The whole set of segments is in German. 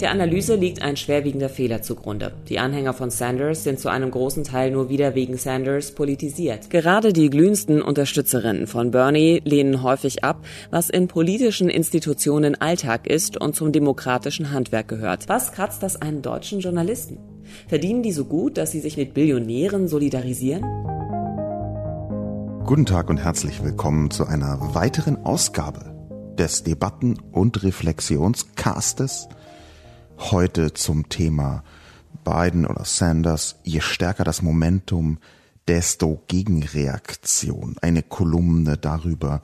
Der Analyse liegt ein schwerwiegender Fehler zugrunde. Die Anhänger von Sanders sind zu einem großen Teil nur wieder wegen Sanders politisiert. Gerade die glühendsten Unterstützerinnen von Bernie lehnen häufig ab, was in politischen Institutionen Alltag ist und zum demokratischen Handwerk gehört. Was kratzt das einen deutschen Journalisten? Verdienen die so gut, dass sie sich mit Billionären solidarisieren? Guten Tag und herzlich willkommen zu einer weiteren Ausgabe des Debatten- und Reflexionscastes Heute zum Thema Biden oder Sanders. Je stärker das Momentum, desto Gegenreaktion. Eine Kolumne darüber,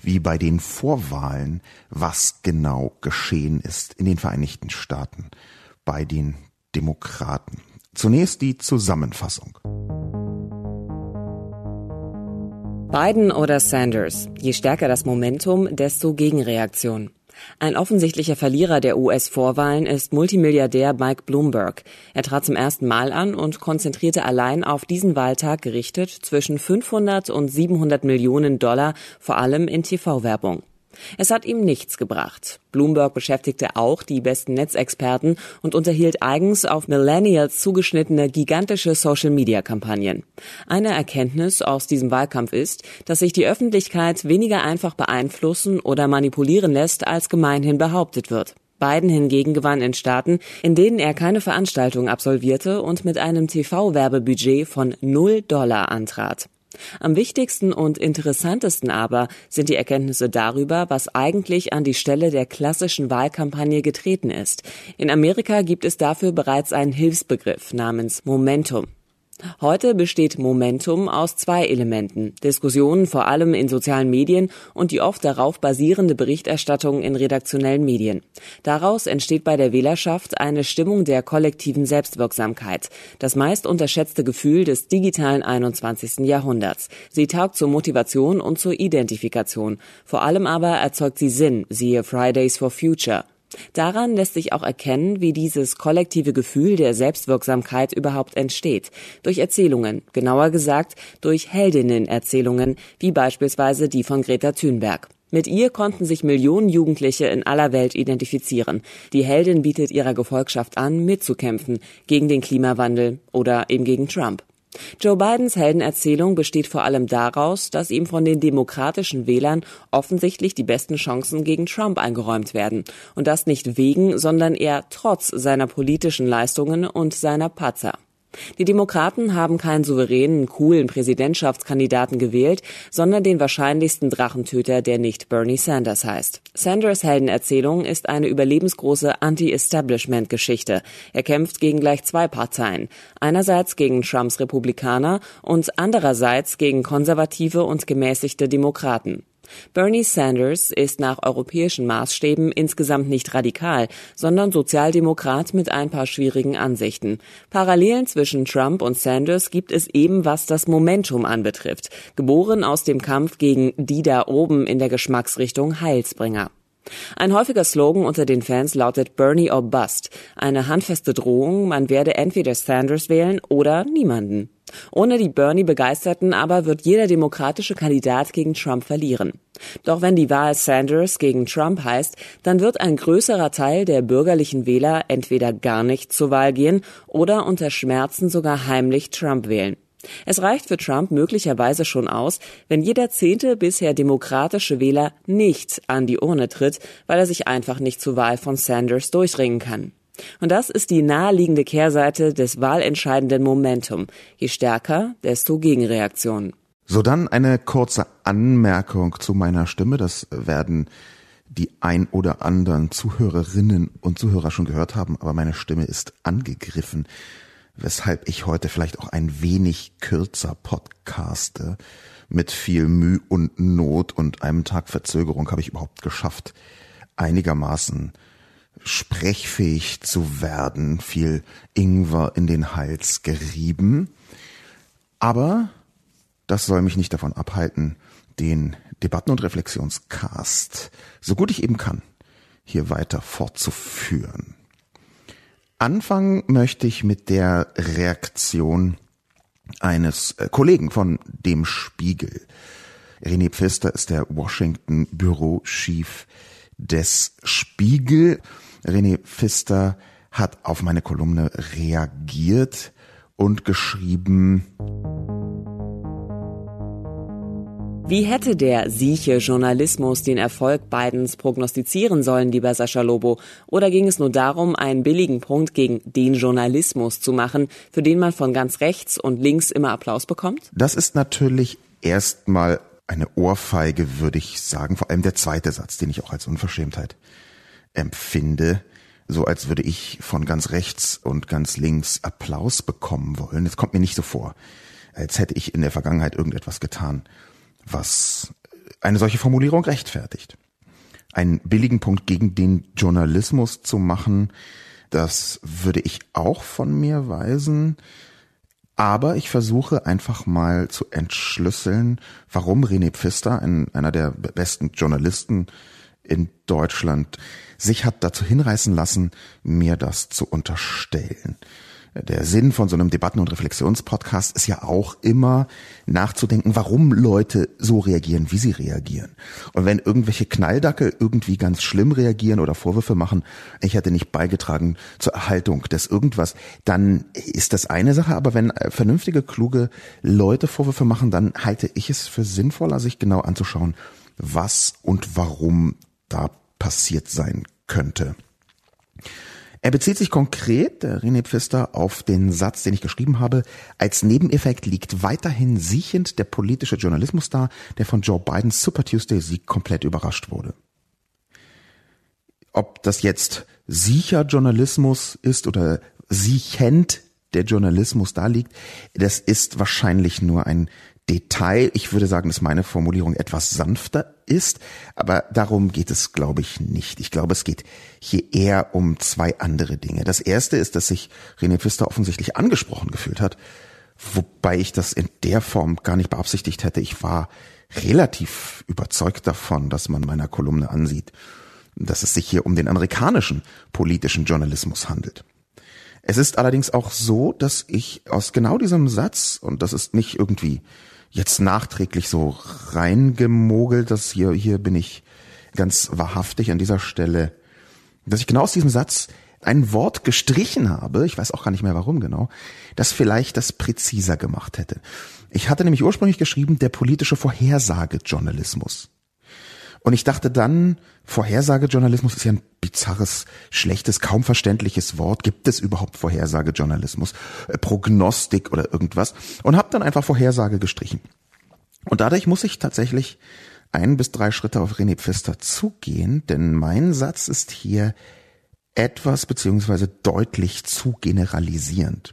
wie bei den Vorwahlen, was genau geschehen ist in den Vereinigten Staaten bei den Demokraten. Zunächst die Zusammenfassung. Biden oder Sanders. Je stärker das Momentum, desto Gegenreaktion. Ein offensichtlicher Verlierer der US-Vorwahlen ist Multimilliardär Mike Bloomberg. Er trat zum ersten Mal an und konzentrierte allein auf diesen Wahltag gerichtet zwischen 500 und 700 Millionen Dollar, vor allem in TV-Werbung. Es hat ihm nichts gebracht. Bloomberg beschäftigte auch die besten Netzexperten und unterhielt eigens auf Millennials zugeschnittene gigantische Social-Media-Kampagnen. Eine Erkenntnis aus diesem Wahlkampf ist, dass sich die Öffentlichkeit weniger einfach beeinflussen oder manipulieren lässt, als gemeinhin behauptet wird. Biden hingegen gewann in Staaten, in denen er keine Veranstaltung absolvierte und mit einem TV-Werbebudget von 0 Dollar antrat. Am wichtigsten und interessantesten aber sind die Erkenntnisse darüber, was eigentlich an die Stelle der klassischen Wahlkampagne getreten ist. In Amerika gibt es dafür bereits einen Hilfsbegriff namens Momentum. Heute besteht Momentum aus zwei Elementen. Diskussionen vor allem in sozialen Medien und die oft darauf basierende Berichterstattung in redaktionellen Medien. Daraus entsteht bei der Wählerschaft eine Stimmung der kollektiven Selbstwirksamkeit. Das meist unterschätzte Gefühl des digitalen 21. Jahrhunderts. Sie taugt zur Motivation und zur Identifikation. Vor allem aber erzeugt sie Sinn, siehe Fridays for Future. Daran lässt sich auch erkennen, wie dieses kollektive Gefühl der Selbstwirksamkeit überhaupt entsteht. Durch Erzählungen, genauer gesagt durch Heldinnenerzählungen, wie beispielsweise die von Greta Thunberg. Mit ihr konnten sich Millionen Jugendliche in aller Welt identifizieren. Die Heldin bietet ihrer Gefolgschaft an, mitzukämpfen gegen den Klimawandel oder eben gegen Trump. Joe Bidens Heldenerzählung besteht vor allem daraus, dass ihm von den demokratischen Wählern offensichtlich die besten Chancen gegen Trump eingeräumt werden. Und das nicht wegen, sondern eher trotz seiner politischen Leistungen und seiner Patzer. Die Demokraten haben keinen souveränen, coolen Präsidentschaftskandidaten gewählt, sondern den wahrscheinlichsten Drachentöter, der nicht Bernie Sanders heißt. Sanders Heldenerzählung ist eine überlebensgroße Anti-Establishment-Geschichte. Er kämpft gegen gleich zwei Parteien. Einerseits gegen Trumps Republikaner und andererseits gegen konservative und gemäßigte Demokraten. Bernie Sanders ist nach europäischen Maßstäben insgesamt nicht radikal, sondern Sozialdemokrat mit ein paar schwierigen Ansichten. Parallelen zwischen Trump und Sanders gibt es eben, was das Momentum anbetrifft. Geboren aus dem Kampf gegen die da oben in der Geschmacksrichtung Heilsbringer. Ein häufiger Slogan unter den Fans lautet Bernie or Bust, eine handfeste Drohung, man werde entweder Sanders wählen oder niemanden. Ohne die Bernie-Begeisterten aber wird jeder demokratische Kandidat gegen Trump verlieren. Doch wenn die Wahl Sanders gegen Trump heißt, dann wird ein größerer Teil der bürgerlichen Wähler entweder gar nicht zur Wahl gehen oder unter Schmerzen sogar heimlich Trump wählen. Es reicht für Trump möglicherweise schon aus, wenn jeder zehnte bisher demokratische Wähler nicht an die Urne tritt, weil er sich einfach nicht zur Wahl von Sanders durchringen kann. Und das ist die naheliegende Kehrseite des wahlentscheidenden Momentum. Je stärker, desto Gegenreaktion. So dann eine kurze Anmerkung zu meiner Stimme. Das werden die ein oder anderen Zuhörerinnen und Zuhörer schon gehört haben, aber meine Stimme ist angegriffen, weshalb ich heute vielleicht auch ein wenig kürzer podcaste. Mit viel Mühe und Not und einem Tag Verzögerung habe ich überhaupt geschafft, einigermaßen sprechfähig zu werden, viel Ingwer in den Hals gerieben. Aber das soll mich nicht davon abhalten, den Debatten- und Reflexionscast, so gut ich eben kann, hier weiter fortzuführen. Anfangen möchte ich mit der Reaktion eines äh, Kollegen von dem Spiegel. René Pfister ist der Washington Büro Chief des Spiegel. René Pfister hat auf meine Kolumne reagiert und geschrieben, wie hätte der sieche Journalismus den Erfolg Bidens prognostizieren sollen, lieber Sascha Lobo? Oder ging es nur darum, einen billigen Punkt gegen den Journalismus zu machen, für den man von ganz rechts und links immer Applaus bekommt? Das ist natürlich erstmal eine Ohrfeige, würde ich sagen. Vor allem der zweite Satz, den ich auch als Unverschämtheit empfinde. So als würde ich von ganz rechts und ganz links Applaus bekommen wollen. Es kommt mir nicht so vor, als hätte ich in der Vergangenheit irgendetwas getan was eine solche Formulierung rechtfertigt. Einen billigen Punkt gegen den Journalismus zu machen, das würde ich auch von mir weisen. Aber ich versuche einfach mal zu entschlüsseln, warum René Pfister, ein, einer der besten Journalisten in Deutschland, sich hat dazu hinreißen lassen, mir das zu unterstellen der Sinn von so einem Debatten- und Reflexionspodcast ist ja auch immer nachzudenken, warum Leute so reagieren, wie sie reagieren. Und wenn irgendwelche Knalldackel irgendwie ganz schlimm reagieren oder Vorwürfe machen, ich hätte nicht beigetragen zur Erhaltung des irgendwas, dann ist das eine Sache. Aber wenn vernünftige, kluge Leute Vorwürfe machen, dann halte ich es für sinnvoller, sich genau anzuschauen, was und warum da passiert sein könnte. Er bezieht sich konkret, der René Pfister, auf den Satz, den ich geschrieben habe. Als Nebeneffekt liegt weiterhin siechend der politische Journalismus da, der von Joe Bidens Super Tuesday-Sieg komplett überrascht wurde. Ob das jetzt sicher Journalismus ist oder siechend der Journalismus da liegt, das ist wahrscheinlich nur ein Detail. Ich würde sagen, dass meine Formulierung etwas sanfter ist, aber darum geht es, glaube ich, nicht. Ich glaube, es geht hier eher um zwei andere Dinge. Das erste ist, dass sich René Pfister offensichtlich angesprochen gefühlt hat, wobei ich das in der Form gar nicht beabsichtigt hätte. Ich war relativ überzeugt davon, dass man meiner Kolumne ansieht, dass es sich hier um den amerikanischen politischen Journalismus handelt. Es ist allerdings auch so, dass ich aus genau diesem Satz, und das ist nicht irgendwie jetzt nachträglich so reingemogelt, dass hier, hier bin ich ganz wahrhaftig an dieser Stelle, dass ich genau aus diesem Satz ein Wort gestrichen habe, ich weiß auch gar nicht mehr warum genau, das vielleicht das präziser gemacht hätte. Ich hatte nämlich ursprünglich geschrieben, der politische Vorhersagejournalismus. Und ich dachte dann, Vorhersagejournalismus ist ja ein bizarres, schlechtes, kaum verständliches Wort. Gibt es überhaupt Vorhersagejournalismus? Äh, Prognostik oder irgendwas? Und habe dann einfach Vorhersage gestrichen. Und dadurch muss ich tatsächlich ein bis drei Schritte auf René Pfister zugehen, denn mein Satz ist hier etwas beziehungsweise deutlich zu generalisierend.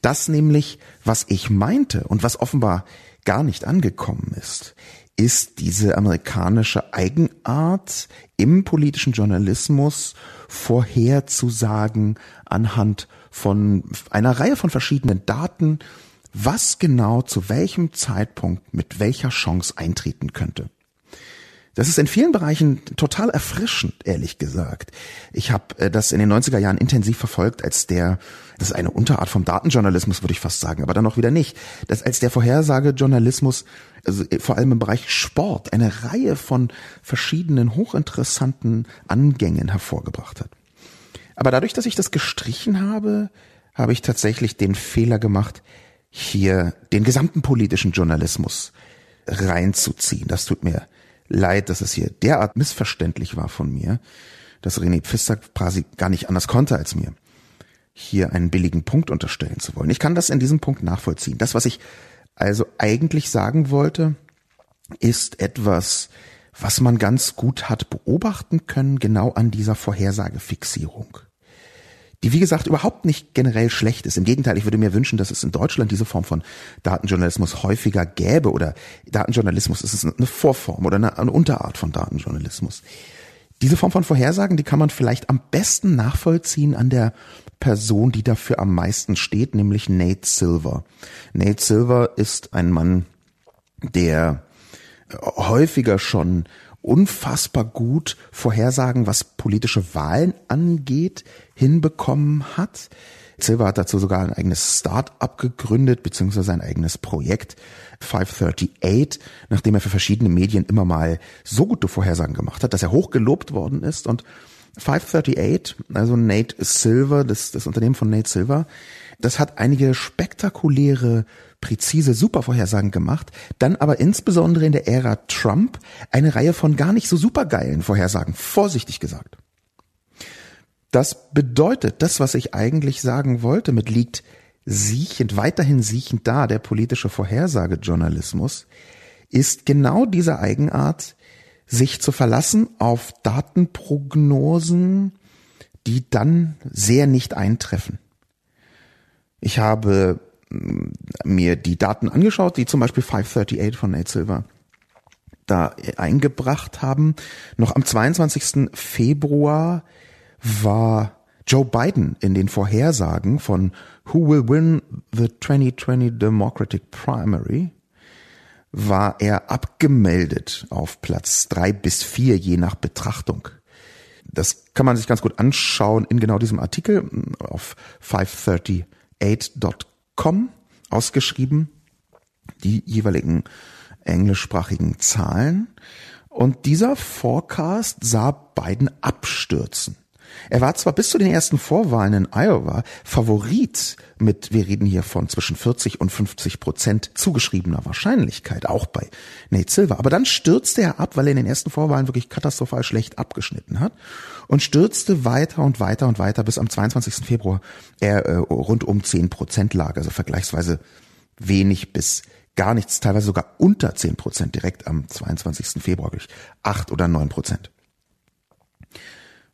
Das nämlich, was ich meinte und was offenbar gar nicht angekommen ist, ist diese amerikanische Eigenart im politischen Journalismus vorherzusagen anhand von einer Reihe von verschiedenen Daten, was genau zu welchem Zeitpunkt mit welcher Chance eintreten könnte. Das ist in vielen Bereichen total erfrischend, ehrlich gesagt. Ich habe äh, das in den 90er Jahren intensiv verfolgt, als der, das ist eine Unterart vom Datenjournalismus, würde ich fast sagen, aber dann noch wieder nicht, dass als der Vorhersagejournalismus, also äh, vor allem im Bereich Sport, eine Reihe von verschiedenen hochinteressanten Angängen hervorgebracht hat. Aber dadurch, dass ich das gestrichen habe, habe ich tatsächlich den Fehler gemacht, hier den gesamten politischen Journalismus reinzuziehen. Das tut mir leid, dass es hier derart missverständlich war von mir, dass René Pfister quasi gar nicht anders konnte als mir, hier einen billigen Punkt unterstellen zu wollen. Ich kann das in diesem Punkt nachvollziehen. Das, was ich also eigentlich sagen wollte, ist etwas, was man ganz gut hat beobachten können, genau an dieser Vorhersagefixierung die wie gesagt überhaupt nicht generell schlecht ist. Im Gegenteil, ich würde mir wünschen, dass es in Deutschland diese Form von Datenjournalismus häufiger gäbe oder Datenjournalismus ist es eine Vorform oder eine, eine Unterart von Datenjournalismus. Diese Form von Vorhersagen, die kann man vielleicht am besten nachvollziehen an der Person, die dafür am meisten steht, nämlich Nate Silver. Nate Silver ist ein Mann, der häufiger schon unfassbar gut Vorhersagen, was politische Wahlen angeht, hinbekommen hat. Silver hat dazu sogar ein eigenes Start-up gegründet, beziehungsweise ein eigenes Projekt, 538, nachdem er für verschiedene Medien immer mal so gute Vorhersagen gemacht hat, dass er hochgelobt worden ist. Und 538, also Nate Silver, das, das Unternehmen von Nate Silver, das hat einige spektakuläre, präzise Supervorhersagen gemacht, dann aber insbesondere in der Ära Trump eine Reihe von gar nicht so supergeilen Vorhersagen, vorsichtig gesagt. Das bedeutet, das, was ich eigentlich sagen wollte, mit liegt siechend, weiterhin siechend da, der politische Vorhersagejournalismus, ist genau diese Eigenart, sich zu verlassen auf Datenprognosen, die dann sehr nicht eintreffen. Ich habe mm, mir die Daten angeschaut, die zum Beispiel 538 von Nate Silver da eingebracht haben. Noch am 22. Februar war Joe Biden in den Vorhersagen von Who will win the 2020 Democratic Primary war er abgemeldet auf Platz drei bis vier je nach Betrachtung. Das kann man sich ganz gut anschauen in genau diesem Artikel auf 538.com ausgeschrieben, die jeweiligen englischsprachigen Zahlen. Und dieser Forecast sah Biden abstürzen. Er war zwar bis zu den ersten Vorwahlen in Iowa Favorit mit, wir reden hier von zwischen 40 und 50 Prozent zugeschriebener Wahrscheinlichkeit, auch bei Nate Silver. Aber dann stürzte er ab, weil er in den ersten Vorwahlen wirklich katastrophal schlecht abgeschnitten hat und stürzte weiter und weiter und weiter bis am 22. Februar er äh, rund um 10 Prozent lag, also vergleichsweise wenig bis gar nichts, teilweise sogar unter 10 Prozent direkt am 22. Februar, durch 8 oder 9 Prozent.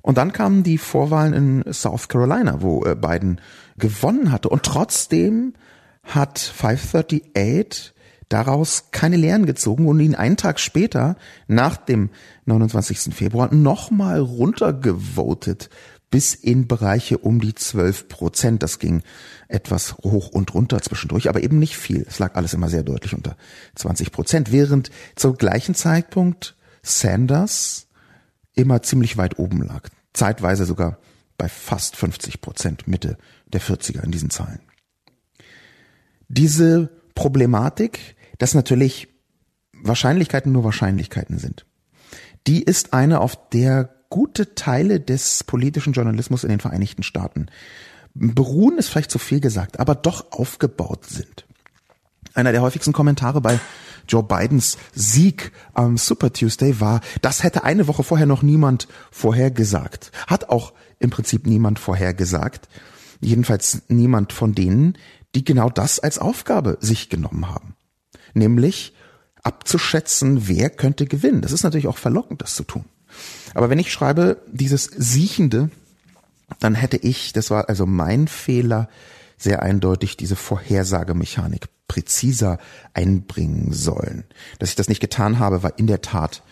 Und dann kamen die Vorwahlen in South Carolina, wo äh, Biden gewonnen hatte. Und trotzdem hat 538 daraus keine Lehren gezogen und ihn einen Tag später, nach dem 29. Februar, nochmal runtergevotet bis in Bereiche um die 12 Prozent. Das ging etwas hoch und runter zwischendurch, aber eben nicht viel. Es lag alles immer sehr deutlich unter 20 Prozent, während zum gleichen Zeitpunkt Sanders immer ziemlich weit oben lag. Zeitweise sogar bei fast 50 Prozent Mitte der 40er in diesen Zahlen. Diese Problematik, dass natürlich Wahrscheinlichkeiten nur Wahrscheinlichkeiten sind, die ist eine, auf der gute Teile des politischen Journalismus in den Vereinigten Staaten beruhen, ist vielleicht zu viel gesagt, aber doch aufgebaut sind. Einer der häufigsten Kommentare bei Joe Bidens Sieg am Super Tuesday war, das hätte eine Woche vorher noch niemand vorhergesagt. Hat auch im Prinzip niemand vorhergesagt. Jedenfalls niemand von denen, die genau das als Aufgabe sich genommen haben. Nämlich abzuschätzen, wer könnte gewinnen. Das ist natürlich auch verlockend, das zu tun. Aber wenn ich schreibe, dieses Siechende, dann hätte ich, das war also mein Fehler, sehr eindeutig diese Vorhersagemechanik präziser einbringen sollen. Dass ich das nicht getan habe, war in der Tat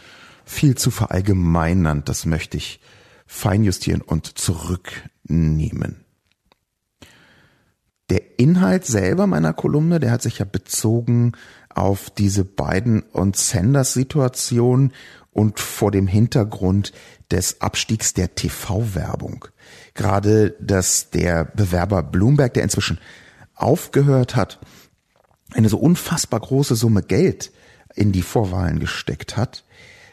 viel zu verallgemeinernd. Das möchte ich feinjustieren und zurücknehmen. Der Inhalt selber meiner Kolumne, der hat sich ja bezogen auf diese beiden und Sanders Situation und vor dem Hintergrund des Abstiegs der TV-Werbung. Gerade, dass der Bewerber Bloomberg, der inzwischen aufgehört hat, eine so unfassbar große Summe Geld in die Vorwahlen gesteckt hat,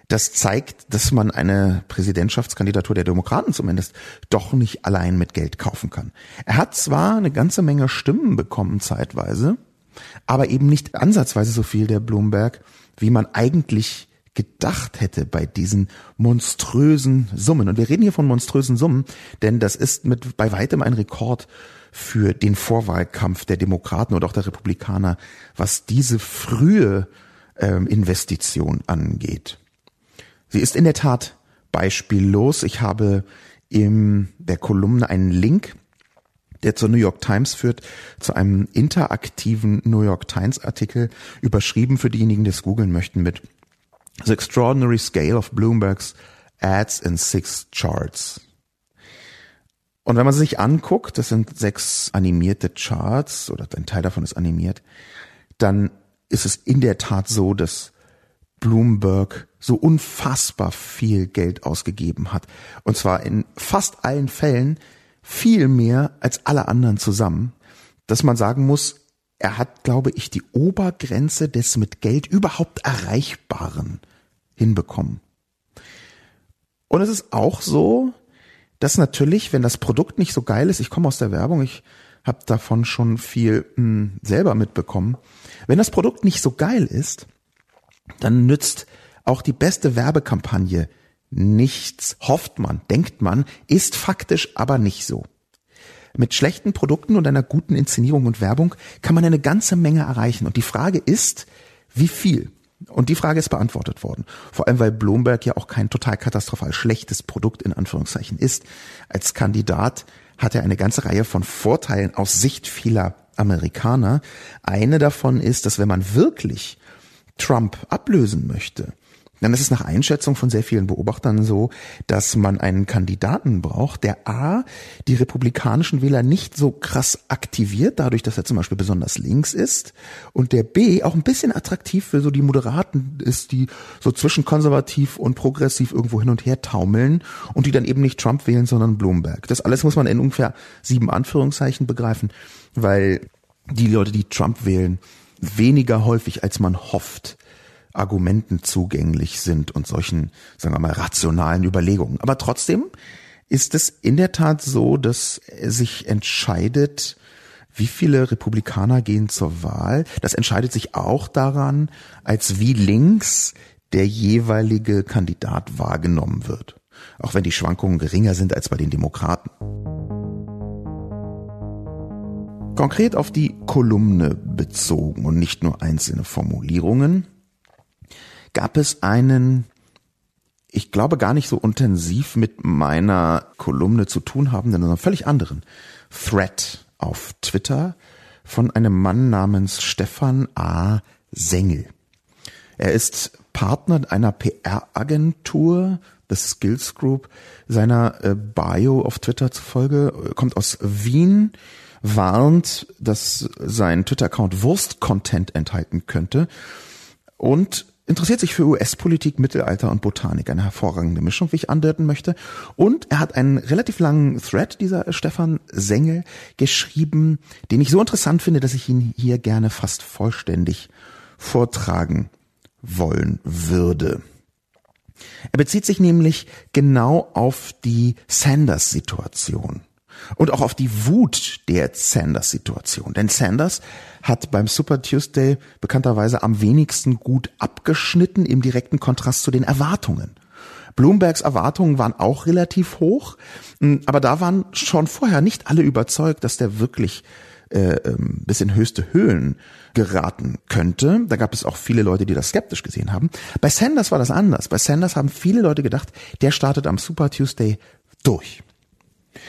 das zeigt, dass man eine Präsidentschaftskandidatur der Demokraten zumindest doch nicht allein mit Geld kaufen kann. Er hat zwar eine ganze Menge Stimmen bekommen zeitweise, aber eben nicht ansatzweise so viel der Bloomberg, wie man eigentlich gedacht hätte bei diesen monströsen Summen. Und wir reden hier von monströsen Summen, denn das ist mit bei weitem ein Rekord für den Vorwahlkampf der Demokraten oder auch der Republikaner, was diese frühe ähm, Investition angeht. Sie ist in der Tat beispiellos. Ich habe in der Kolumne einen Link, der zur New York Times führt, zu einem interaktiven New York Times Artikel, überschrieben für diejenigen, die es googeln möchten mit The Extraordinary Scale of Bloomberg's Ads in Six Charts. Und wenn man sich anguckt, das sind sechs animierte Charts oder ein Teil davon ist animiert, dann ist es in der Tat so, dass Bloomberg so unfassbar viel Geld ausgegeben hat. Und zwar in fast allen Fällen viel mehr als alle anderen zusammen, dass man sagen muss, er hat, glaube ich, die Obergrenze des mit Geld überhaupt Erreichbaren hinbekommen. Und es ist auch so, dass natürlich, wenn das Produkt nicht so geil ist, ich komme aus der Werbung, ich habe davon schon viel mh, hm, selber mitbekommen, wenn das Produkt nicht so geil ist, dann nützt auch die beste Werbekampagne nichts, hofft man, denkt man, ist faktisch aber nicht so. Mit schlechten Produkten und einer guten Inszenierung und Werbung kann man eine ganze Menge erreichen. Und die Frage ist, wie viel? Und die Frage ist beantwortet worden. Vor allem, weil Bloomberg ja auch kein total katastrophal schlechtes Produkt in Anführungszeichen ist. Als Kandidat hat er eine ganze Reihe von Vorteilen aus Sicht vieler Amerikaner. Eine davon ist, dass wenn man wirklich Trump ablösen möchte, dann ist es nach Einschätzung von sehr vielen Beobachtern so, dass man einen Kandidaten braucht, der A, die republikanischen Wähler nicht so krass aktiviert, dadurch, dass er zum Beispiel besonders links ist, und der B, auch ein bisschen attraktiv für so die Moderaten ist, die so zwischen konservativ und progressiv irgendwo hin und her taumeln und die dann eben nicht Trump wählen, sondern Bloomberg. Das alles muss man in ungefähr sieben Anführungszeichen begreifen, weil die Leute, die Trump wählen, weniger häufig als man hofft, Argumenten zugänglich sind und solchen, sagen wir mal, rationalen Überlegungen. Aber trotzdem ist es in der Tat so, dass sich entscheidet, wie viele Republikaner gehen zur Wahl. Das entscheidet sich auch daran, als wie links der jeweilige Kandidat wahrgenommen wird. Auch wenn die Schwankungen geringer sind als bei den Demokraten. Konkret auf die Kolumne bezogen und nicht nur einzelne Formulierungen gab es einen, ich glaube gar nicht so intensiv mit meiner Kolumne zu tun habenden, sondern völlig anderen Thread auf Twitter von einem Mann namens Stefan A. Sengel. Er ist Partner einer PR-Agentur, The Skills Group, seiner äh, Bio auf Twitter zufolge, kommt aus Wien, warnt, dass sein Twitter-Account Wurst-Content enthalten könnte und interessiert sich für US-Politik, Mittelalter und Botanik. Eine hervorragende Mischung, wie ich andeuten möchte. Und er hat einen relativ langen Thread, dieser Stefan Sengel, geschrieben, den ich so interessant finde, dass ich ihn hier gerne fast vollständig vortragen wollen würde. Er bezieht sich nämlich genau auf die Sanders-Situation und auch auf die Wut der Sanders-Situation. Denn Sanders hat beim Super Tuesday bekannterweise am wenigsten gut abgeschnitten im direkten Kontrast zu den Erwartungen. Bloombergs Erwartungen waren auch relativ hoch, hm, aber da waren schon vorher nicht alle überzeugt, dass der wirklich äh, ähm, bis in höchste Höhen geraten könnte. Da gab es auch viele Leute, die das skeptisch gesehen haben. Bei Sanders war das anders. Bei Sanders haben viele Leute gedacht, der startet am Super Tuesday durch.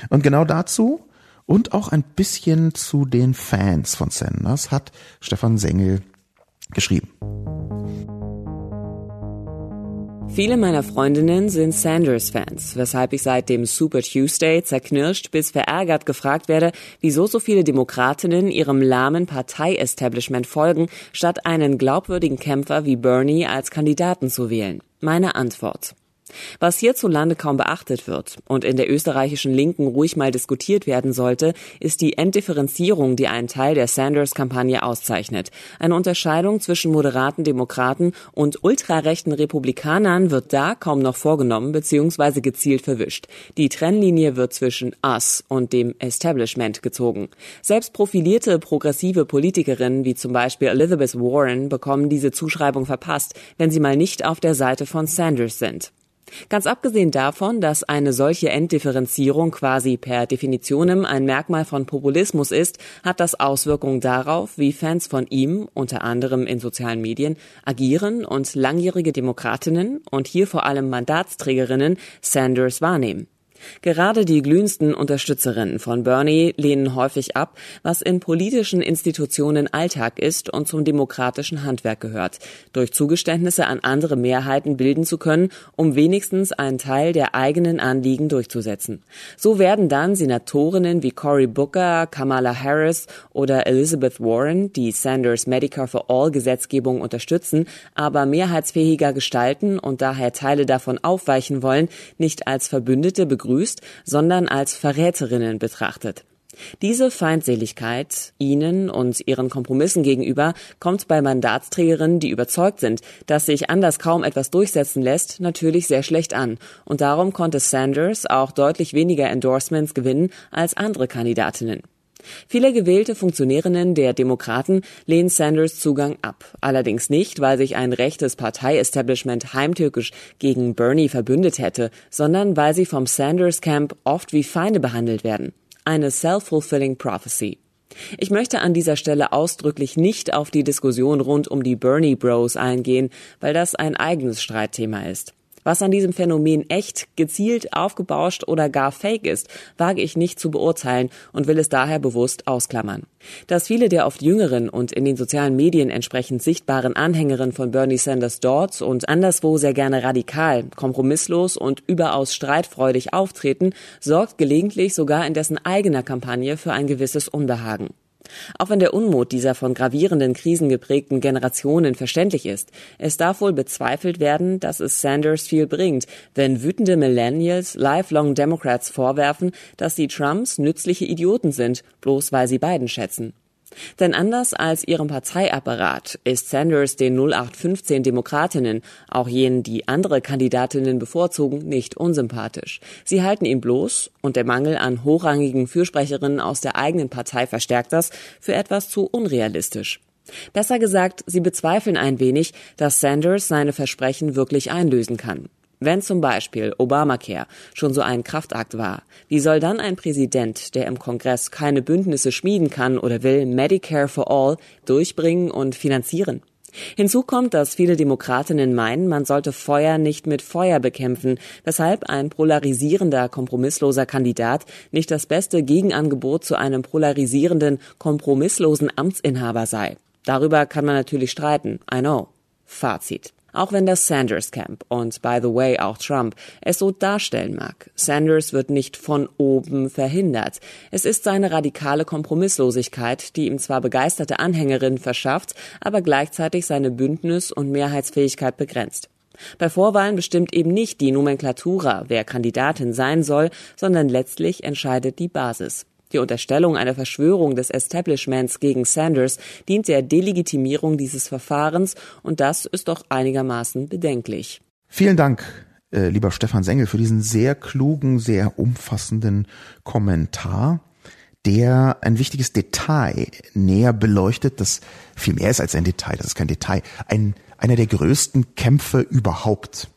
Und genau dazu und auch ein bisschen zu den Fans von Sanders hat Stefan Sengel geschrieben. Viele meiner Freundinnen sind Sanders-Fans, weshalb ich seit dem Super Tuesday zerknirscht bis verärgert gefragt werde, wieso so viele Demokratinnen ihrem lahmen Partei-Establishment folgen, statt einen glaubwürdigen Kämpfer wie Bernie als Kandidaten zu wählen. Meine Antwort. Was hierzulande kaum beachtet wird und in der österreichischen Linken ruhig mal diskutiert werden sollte, ist die Entdifferenzierung, die einen Teil der Sanders-Kampagne auszeichnet. Eine Unterscheidung zwischen moderaten Demokraten und ultrarechten Republikanern wird da kaum noch vorgenommen bzw. gezielt verwischt. Die Trennlinie wird zwischen Us und dem Establishment gezogen. Selbst profilierte progressive Politikerinnen wie zum Beispiel Elizabeth Warren bekommen diese Zuschreibung verpasst, wenn sie mal nicht auf der Seite von Sanders sind. Ganz abgesehen davon, dass eine solche Enddifferenzierung quasi per Definitionem ein Merkmal von Populismus ist, hat das Auswirkungen darauf, wie Fans von ihm, unter anderem in sozialen Medien, agieren und langjährige Demokratinnen und hier vor allem Mandatsträgerinnen Sanders wahrnehmen. Gerade die glühendsten Unterstützerinnen von Bernie lehnen häufig ab, was in politischen Institutionen Alltag ist und zum demokratischen Handwerk gehört, durch Zugeständnisse an andere Mehrheiten bilden zu können, um wenigstens einen Teil der eigenen Anliegen durchzusetzen. So werden dann Senatorinnen wie Cory Booker, Kamala Harris oder Elizabeth Warren, die Sanders Medicare for All Gesetzgebung unterstützen, aber mehrheitsfähiger gestalten und daher Teile davon aufweichen wollen, nicht als Verbündete begrüßen begrüßt, sondern als Verräterinnen betrachtet. Diese Feindseligkeit ihnen und ihren Kompromissen gegenüber kommt bei Mandatsträgerinnen, die überzeugt sind, dass sich anders kaum etwas durchsetzen lässt, natürlich sehr schlecht an. Und darum konnte Sanders auch deutlich weniger Endorsements gewinnen als andere Kandidatinnen. Viele gewählte Funktionärinnen der Demokraten lehnen Sanders Zugang ab. Allerdings nicht, weil sich ein rechtes Parteiestablishment heimtückisch gegen Bernie verbündet hätte, sondern weil sie vom Sanders Camp oft wie Feinde behandelt werden. Eine self-fulfilling prophecy. Ich möchte an dieser Stelle ausdrücklich nicht auf die Diskussion rund um die Bernie Bros eingehen, weil das ein eigenes Streitthema ist. Was an diesem Phänomen echt, gezielt, aufgebauscht oder gar fake ist, wage ich nicht zu beurteilen und will es daher bewusst ausklammern. Dass viele der oft jüngeren und in den sozialen Medien entsprechend sichtbaren Anhängerinnen von Bernie Sanders dort und anderswo sehr gerne radikal, kompromisslos und überaus streitfreudig auftreten, sorgt gelegentlich sogar in dessen eigener Kampagne für ein gewisses Unbehagen. Auch wenn der Unmut dieser von gravierenden Krisen geprägten Generationen verständlich ist, es darf wohl bezweifelt werden, dass es Sanders viel bringt, wenn wütende Millennials Lifelong Democrats vorwerfen, dass die Trumps nützliche Idioten sind, bloß weil sie beiden schätzen. Denn anders als ihrem Parteiapparat ist Sanders den 0815 Demokratinnen, auch jenen, die andere Kandidatinnen bevorzugen, nicht unsympathisch. Sie halten ihn bloß, und der Mangel an hochrangigen Fürsprecherinnen aus der eigenen Partei verstärkt das, für etwas zu unrealistisch. Besser gesagt, sie bezweifeln ein wenig, dass Sanders seine Versprechen wirklich einlösen kann. Wenn zum Beispiel Obamacare schon so ein Kraftakt war, wie soll dann ein Präsident, der im Kongress keine Bündnisse schmieden kann oder will, Medicare for All durchbringen und finanzieren? Hinzu kommt, dass viele Demokratinnen meinen, man sollte Feuer nicht mit Feuer bekämpfen, weshalb ein polarisierender, kompromissloser Kandidat nicht das beste Gegenangebot zu einem polarisierenden, kompromisslosen Amtsinhaber sei. Darüber kann man natürlich streiten, I know. Fazit. Auch wenn das Sanders Camp und by the way auch Trump es so darstellen mag, Sanders wird nicht von oben verhindert. Es ist seine radikale Kompromisslosigkeit, die ihm zwar begeisterte Anhängerinnen verschafft, aber gleichzeitig seine Bündnis- und Mehrheitsfähigkeit begrenzt. Bei Vorwahlen bestimmt eben nicht die Nomenklatura, wer Kandidatin sein soll, sondern letztlich entscheidet die Basis. Die Unterstellung einer Verschwörung des Establishments gegen Sanders dient der Delegitimierung dieses Verfahrens und das ist doch einigermaßen bedenklich. Vielen Dank, äh, lieber Stefan Sengel, für diesen sehr klugen, sehr umfassenden Kommentar, der ein wichtiges Detail näher beleuchtet, das viel mehr ist als ein Detail, das ist kein Detail, ein, einer der größten Kämpfe überhaupt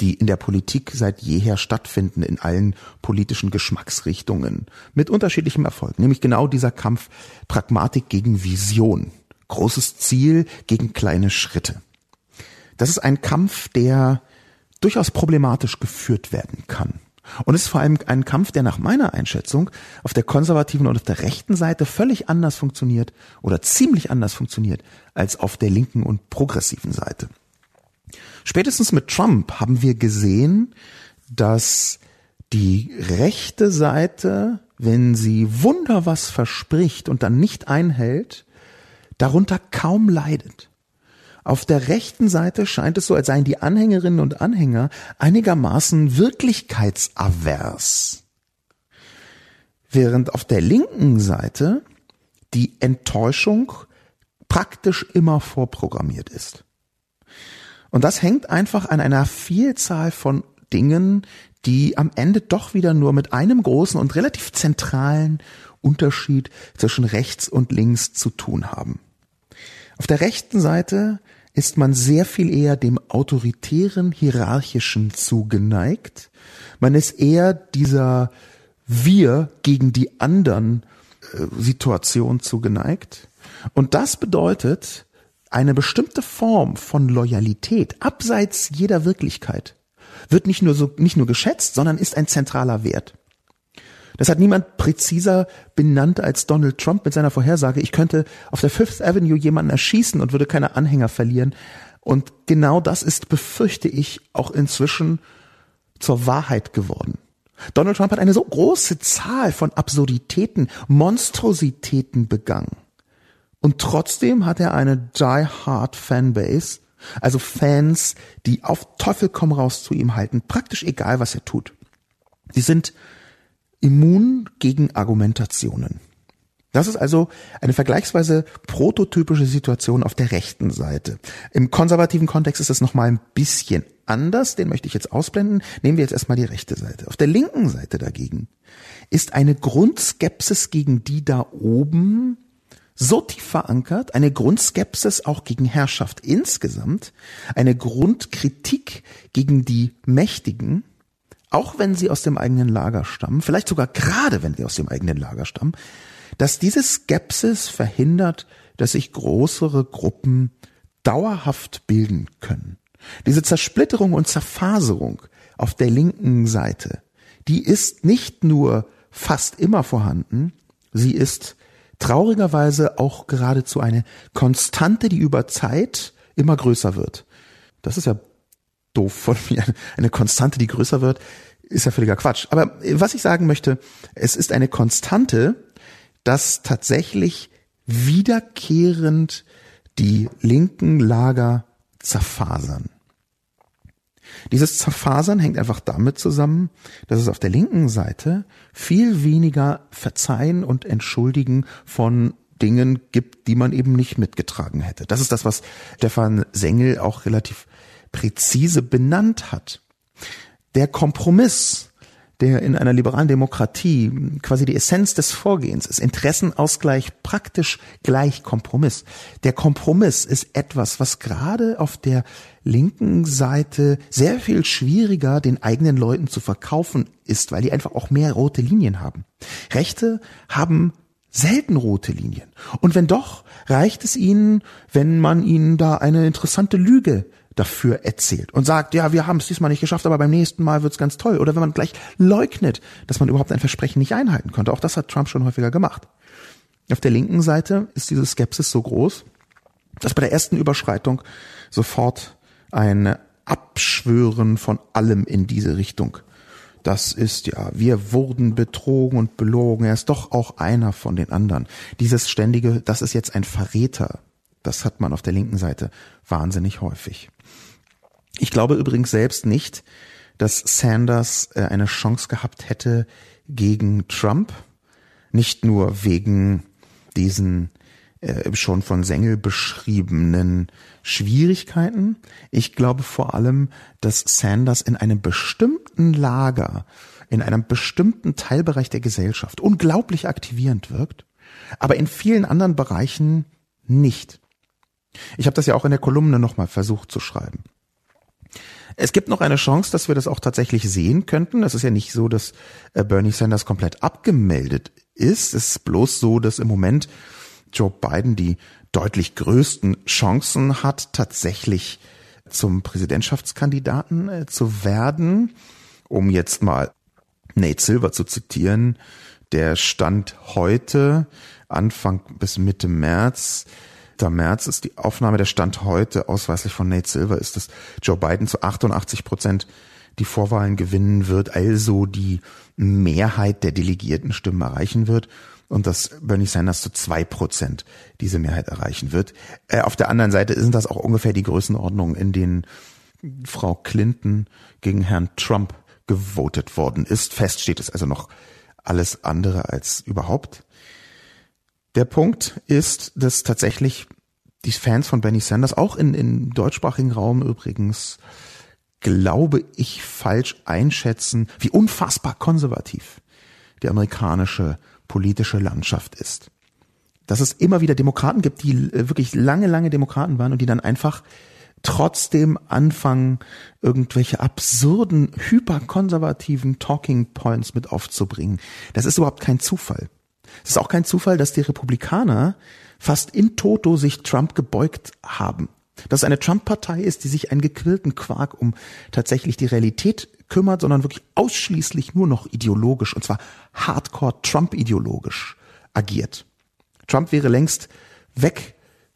die in der Politik seit jeher stattfinden, in allen politischen Geschmacksrichtungen, mit unterschiedlichem Erfolg, nämlich genau dieser Kampf Pragmatik gegen Vision, großes Ziel gegen kleine Schritte. Das ist ein Kampf, der durchaus problematisch geführt werden kann. Und es ist vor allem ein Kampf, der nach meiner Einschätzung auf der konservativen und auf der rechten Seite völlig anders funktioniert oder ziemlich anders funktioniert als auf der linken und progressiven Seite. Spätestens mit Trump haben wir gesehen, dass die rechte Seite, wenn sie wunder was verspricht und dann nicht einhält, darunter kaum leidet. Auf der rechten Seite scheint es so, als seien die Anhängerinnen und Anhänger einigermaßen wirklichkeitsavers. Während auf der linken Seite die Enttäuschung praktisch immer vorprogrammiert ist. Und das hängt einfach an einer Vielzahl von Dingen, die am Ende doch wieder nur mit einem großen und relativ zentralen Unterschied zwischen rechts und links zu tun haben. Auf der rechten Seite ist man sehr viel eher dem autoritären, hierarchischen zugeneigt. Man ist eher dieser wir gegen die anderen äh, Situation zugeneigt. Und das bedeutet, eine bestimmte Form von Loyalität abseits jeder Wirklichkeit wird nicht nur so, nicht nur geschätzt, sondern ist ein zentraler Wert. Das hat niemand präziser benannt als Donald Trump mit seiner Vorhersage. Ich könnte auf der Fifth Avenue jemanden erschießen und würde keine Anhänger verlieren. Und genau das ist, befürchte ich, auch inzwischen zur Wahrheit geworden. Donald Trump hat eine so große Zahl von Absurditäten, Monstrositäten begangen. Und trotzdem hat er eine die-hard Fanbase, also Fans, die auf Teufel komm raus zu ihm halten, praktisch egal, was er tut. Die sind immun gegen Argumentationen. Das ist also eine vergleichsweise prototypische Situation auf der rechten Seite. Im konservativen Kontext ist es nochmal ein bisschen anders, den möchte ich jetzt ausblenden. Nehmen wir jetzt erstmal die rechte Seite. Auf der linken Seite dagegen ist eine Grundskepsis gegen die da oben so tief verankert, eine Grundskepsis auch gegen Herrschaft insgesamt, eine Grundkritik gegen die Mächtigen, auch wenn sie aus dem eigenen Lager stammen, vielleicht sogar gerade wenn sie aus dem eigenen Lager stammen, dass diese Skepsis verhindert, dass sich größere Gruppen dauerhaft bilden können. Diese Zersplitterung und Zerfaserung auf der linken Seite, die ist nicht nur fast immer vorhanden, sie ist traurigerweise auch geradezu eine Konstante, die über Zeit immer größer wird. Das ist ja doof von mir. Eine Konstante, die größer wird, ist ja völliger Quatsch. Aber was ich sagen möchte, es ist eine Konstante, dass tatsächlich wiederkehrend die linken Lager zerfasern. Dieses Zerfasern hängt einfach damit zusammen, dass es auf der linken Seite viel weniger Verzeihen und Entschuldigen von Dingen gibt, die man eben nicht mitgetragen hätte. Das ist das, was Stefan Sengel auch relativ präzise benannt hat. Der Kompromiss, der in einer liberalen Demokratie quasi die Essenz des Vorgehens ist, Interessenausgleich praktisch gleich Kompromiss. Der Kompromiss ist etwas, was gerade auf der linken Seite sehr viel schwieriger den eigenen Leuten zu verkaufen ist, weil die einfach auch mehr rote Linien haben. Rechte haben selten rote Linien. Und wenn doch, reicht es ihnen, wenn man ihnen da eine interessante Lüge dafür erzählt und sagt, ja, wir haben es diesmal nicht geschafft, aber beim nächsten Mal wird's ganz toll. Oder wenn man gleich leugnet, dass man überhaupt ein Versprechen nicht einhalten konnte. Auch das hat Trump schon häufiger gemacht. Auf der linken Seite ist diese Skepsis so groß, dass bei der ersten Überschreitung sofort ein Abschwören von allem in diese Richtung das ist ja, wir wurden betrogen und belogen, er ist doch auch einer von den anderen. Dieses ständige, das ist jetzt ein Verräter, das hat man auf der linken Seite wahnsinnig häufig. Ich glaube übrigens selbst nicht, dass Sanders äh, eine Chance gehabt hätte gegen Trump, nicht nur wegen diesen äh, schon von Sengel beschriebenen Schwierigkeiten. Ich glaube vor allem, dass Sanders in einem bestimmten Lager, in einem bestimmten Teilbereich der Gesellschaft unglaublich aktivierend wirkt, aber in vielen anderen Bereichen nicht. Ich habe das ja auch in der Kolumne nochmal versucht zu schreiben. Es gibt noch eine Chance, dass wir das auch tatsächlich sehen könnten. Es ist ja nicht so, dass äh, Bernie Sanders komplett abgemeldet ist. Es ist bloß so, dass im Moment Joe Biden die deutlich größten Chancen hat, tatsächlich zum Präsidentschaftskandidaten äh, zu werden. Um jetzt mal Nate Silver zu zitieren, der stand heute, Anfang bis Mitte März, März ist die Aufnahme, der Stand heute ausweislich von Nate Silver ist, dass Joe Biden zu 88 Prozent die Vorwahlen gewinnen wird, also die Mehrheit der delegierten Stimmen erreichen wird und dass Bernie Sanders zu zwei Prozent diese Mehrheit erreichen wird. Äh, auf der anderen Seite sind das auch ungefähr die Größenordnungen, in denen Frau Clinton gegen Herrn Trump gewotet worden ist. Fest steht es also noch alles andere als überhaupt. Der Punkt ist, dass tatsächlich die Fans von Bernie Sanders, auch in, in deutschsprachigen Raum übrigens, glaube ich, falsch einschätzen, wie unfassbar konservativ die amerikanische politische Landschaft ist. Dass es immer wieder Demokraten gibt, die äh, wirklich lange, lange Demokraten waren und die dann einfach trotzdem anfangen, irgendwelche absurden, hyperkonservativen Talking Points mit aufzubringen. Das ist überhaupt kein Zufall. Es ist auch kein Zufall, dass die Republikaner fast in toto sich Trump gebeugt haben. dass es eine Trump-Partei ist, die sich einen gequillten Quark um tatsächlich die Realität kümmert, sondern wirklich ausschließlich nur noch ideologisch, und zwar hardcore Trump-ideologisch agiert. Trump wäre längst weg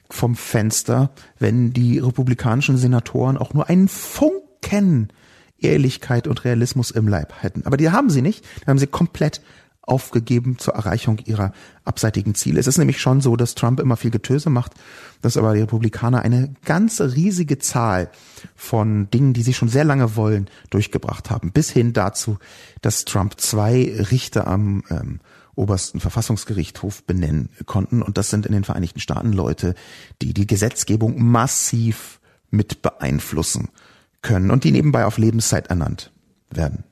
vom Fenster, wenn die republikanischen Senatoren auch nur einen Funken Ehrlichkeit und Realismus im Leib hätten. Aber die haben sie nicht, die haben sie komplett aufgegeben zur Erreichung ihrer abseitigen Ziele. Es ist nämlich schon so, dass Trump immer viel Getöse macht, dass aber die Republikaner eine ganze riesige Zahl von Dingen, die sie schon sehr lange wollen, durchgebracht haben. Bis hin dazu, dass Trump zwei Richter am ähm, obersten Verfassungsgerichtshof benennen konnten. Und das sind in den Vereinigten Staaten Leute, die die Gesetzgebung massiv mit beeinflussen können und die nebenbei auf Lebenszeit ernannt werden.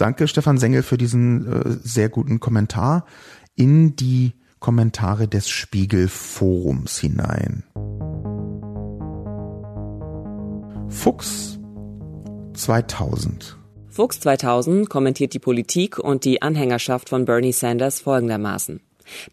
Danke, Stefan Sengel, für diesen äh, sehr guten Kommentar in die Kommentare des Spiegel-Forums hinein. Fuchs 2000 Fuchs 2000 kommentiert die Politik und die Anhängerschaft von Bernie Sanders folgendermaßen.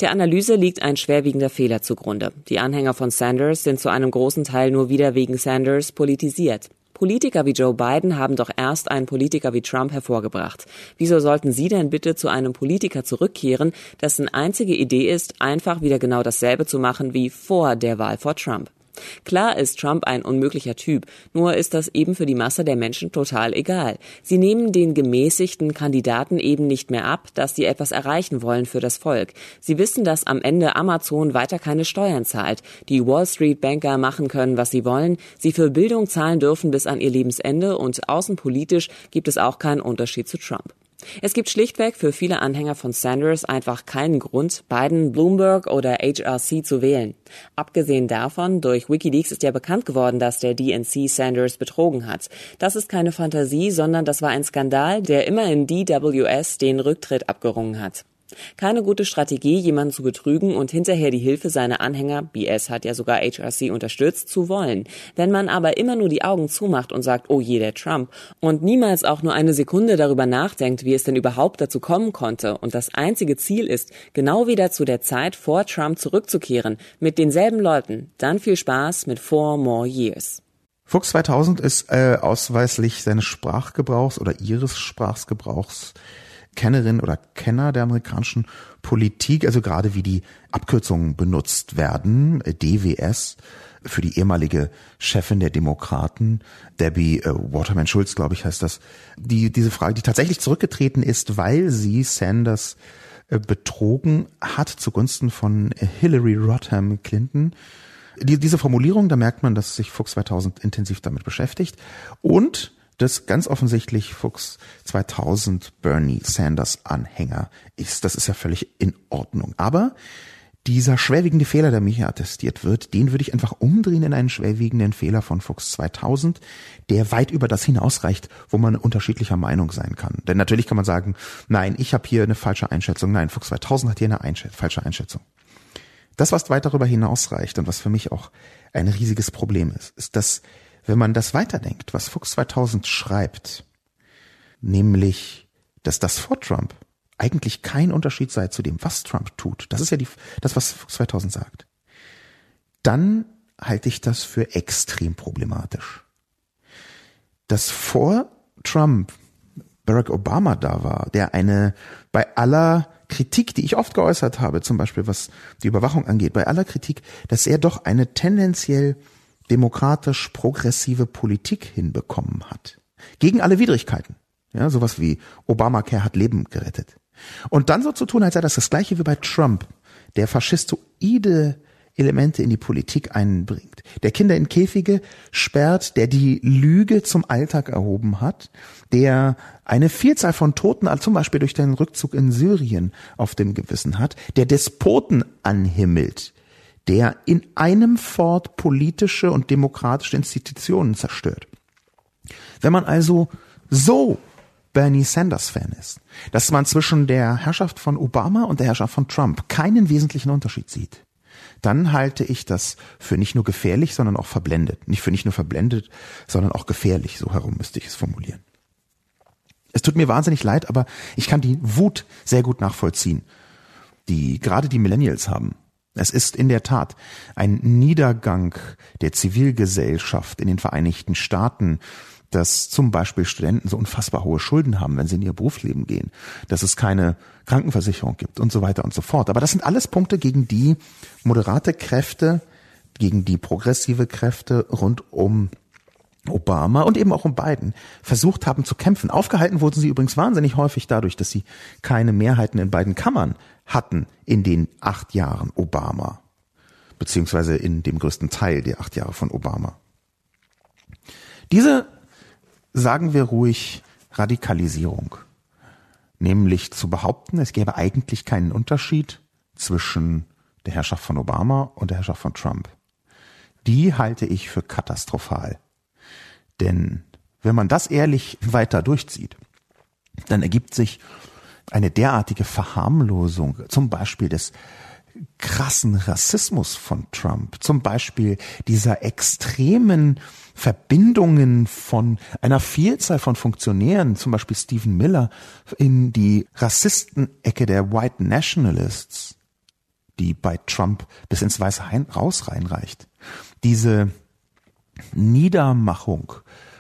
Der Analyse liegt ein schwerwiegender Fehler zugrunde. Die Anhänger von Sanders sind zu einem großen Teil nur wieder wegen Sanders politisiert. Politiker wie Joe Biden haben doch erst einen Politiker wie Trump hervorgebracht. Wieso sollten Sie denn bitte zu einem Politiker zurückkehren, dessen einzige Idee ist, einfach wieder genau dasselbe zu machen wie vor der Wahl vor Trump? Klar ist Trump ein unmöglicher Typ, nur ist das eben für die Masse der Menschen total egal. Sie nehmen den gemäßigten Kandidaten eben nicht mehr ab, dass sie etwas erreichen wollen für das Volk. Sie wissen, dass am Ende Amazon weiter keine Steuern zahlt, die Wall Street Banker machen können, was sie wollen, sie für Bildung zahlen dürfen bis an ihr Lebensende und außenpolitisch gibt es auch keinen Unterschied zu Trump. Es gibt schlichtweg für viele Anhänger von Sanders einfach keinen Grund, Biden, Bloomberg oder HRC zu wählen. Abgesehen davon, durch Wikileaks ist ja bekannt geworden, dass der DNC Sanders betrogen hat. Das ist keine Fantasie, sondern das war ein Skandal, der immer in DWS den Rücktritt abgerungen hat. Keine gute Strategie, jemanden zu betrügen und hinterher die Hilfe seiner Anhänger, BS hat ja sogar HRC unterstützt, zu wollen. Wenn man aber immer nur die Augen zumacht und sagt, oh je, der Trump, und niemals auch nur eine Sekunde darüber nachdenkt, wie es denn überhaupt dazu kommen konnte, und das einzige Ziel ist, genau wieder zu der Zeit vor Trump zurückzukehren, mit denselben Leuten, dann viel Spaß mit Four More Years. Fuchs 2000 ist äh, ausweislich seines Sprachgebrauchs oder ihres Sprachgebrauchs Kennerin oder Kenner der amerikanischen Politik, also gerade wie die Abkürzungen benutzt werden, DWS, für die ehemalige Chefin der Demokraten, Debbie äh, Waterman Schulz, glaube ich, heißt das, die diese Frage, die tatsächlich zurückgetreten ist, weil sie Sanders äh, betrogen hat zugunsten von Hillary Rodham Clinton. Die, diese Formulierung, da merkt man, dass sich Fuchs 2000 intensiv damit beschäftigt. Und das ganz offensichtlich Fuchs 2000 Bernie Sanders Anhänger ist. Das ist ja völlig in Ordnung. Aber dieser schwerwiegende Fehler, der mir hier attestiert wird, den würde ich einfach umdrehen in einen schwerwiegenden Fehler von Fuchs 2000, der weit über das hinausreicht, wo man unterschiedlicher Meinung sein kann. Denn natürlich kann man sagen, nein, ich habe hier eine falsche Einschätzung, nein, Fuchs 2000 hat hier eine Einschätz falsche Einschätzung. Das, was weit darüber hinausreicht und was für mich auch ein riesiges Problem ist, ist, dass wenn man das weiterdenkt, was Fuchs 2000 schreibt, nämlich, dass das vor Trump eigentlich kein Unterschied sei zu dem, was Trump tut, das ist ja die, das, was Fuchs 2000 sagt, dann halte ich das für extrem problematisch. Dass vor Trump Barack Obama da war, der eine bei aller Kritik, die ich oft geäußert habe, zum Beispiel was die Überwachung angeht, bei aller Kritik, dass er doch eine tendenziell demokratisch progressive Politik hinbekommen hat. Gegen alle Widrigkeiten. Ja, sowas wie Obamacare hat Leben gerettet. Und dann so zu tun, als sei das das gleiche wie bei Trump, der faschistoide Elemente in die Politik einbringt, der Kinder in Käfige sperrt, der die Lüge zum Alltag erhoben hat, der eine Vielzahl von Toten, zum Beispiel durch den Rückzug in Syrien, auf dem Gewissen hat, der Despoten anhimmelt, der in einem Fort politische und demokratische Institutionen zerstört. Wenn man also so Bernie Sanders Fan ist, dass man zwischen der Herrschaft von Obama und der Herrschaft von Trump keinen wesentlichen Unterschied sieht, dann halte ich das für nicht nur gefährlich, sondern auch verblendet. Nicht für nicht nur verblendet, sondern auch gefährlich. So herum müsste ich es formulieren. Es tut mir wahnsinnig leid, aber ich kann die Wut sehr gut nachvollziehen, die gerade die Millennials haben Es ist in der Tat ein Niedergang der Zivilgesellschaft in den Vereinigten Staaten, dass zum Beispiel Studenten so unfassbar hohe Schulden haben, wenn sie in ihr Berufsleben gehen, dass es keine Krankenversicherung gibt und so weiter und so fort. Aber das sind alles Punkte, gegen die moderate Kräfte, gegen die progressive Kräfte rund um Obama und eben auch um Biden versucht haben zu kämpfen. Aufgehalten wurden sie übrigens wahnsinnig häufig dadurch, dass sie keine Mehrheiten in beiden Kammern hatten in den acht Jahren Obama, beziehungsweise in dem größten Teil der acht Jahre von Obama. Diese, sagen wir ruhig, Radikalisierung, nämlich zu behaupten, es gäbe eigentlich keinen Unterschied zwischen der Herrschaft von Obama und der Herrschaft von Trump, die halte ich für katastrophal. Denn wenn man das ehrlich weiter durchzieht, dann ergibt sich eine derartige Verharmlosung, zum Beispiel des krassen Rassismus von Trump, zum Beispiel dieser extremen Verbindungen von einer Vielzahl von Funktionären, zum Beispiel Stephen Miller, in die Rassistenecke der White Nationalists, die bei Trump bis ins Weiße Haus reinreicht. Diese Niedermachung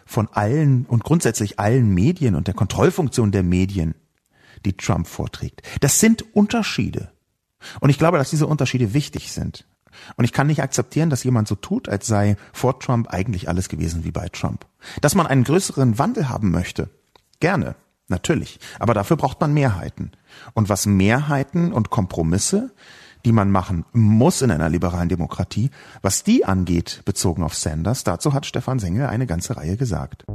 von allen und grundsätzlich allen Medien und der Kontrollfunktion der Medien, die Trump vorträgt. Das sind Unterschiede. Und ich glaube, dass diese Unterschiede wichtig sind. Und ich kann nicht akzeptieren, dass jemand so tut, als sei vor Trump eigentlich alles gewesen wie bei Trump. Dass man einen größeren Wandel haben möchte. Gerne. Natürlich. Aber dafür braucht man Mehrheiten. Und was Mehrheiten und Kompromisse die man machen muss in einer liberalen Demokratie, was die angeht, bezogen auf Sanders, dazu hat Stefan Sengel eine ganze Reihe gesagt.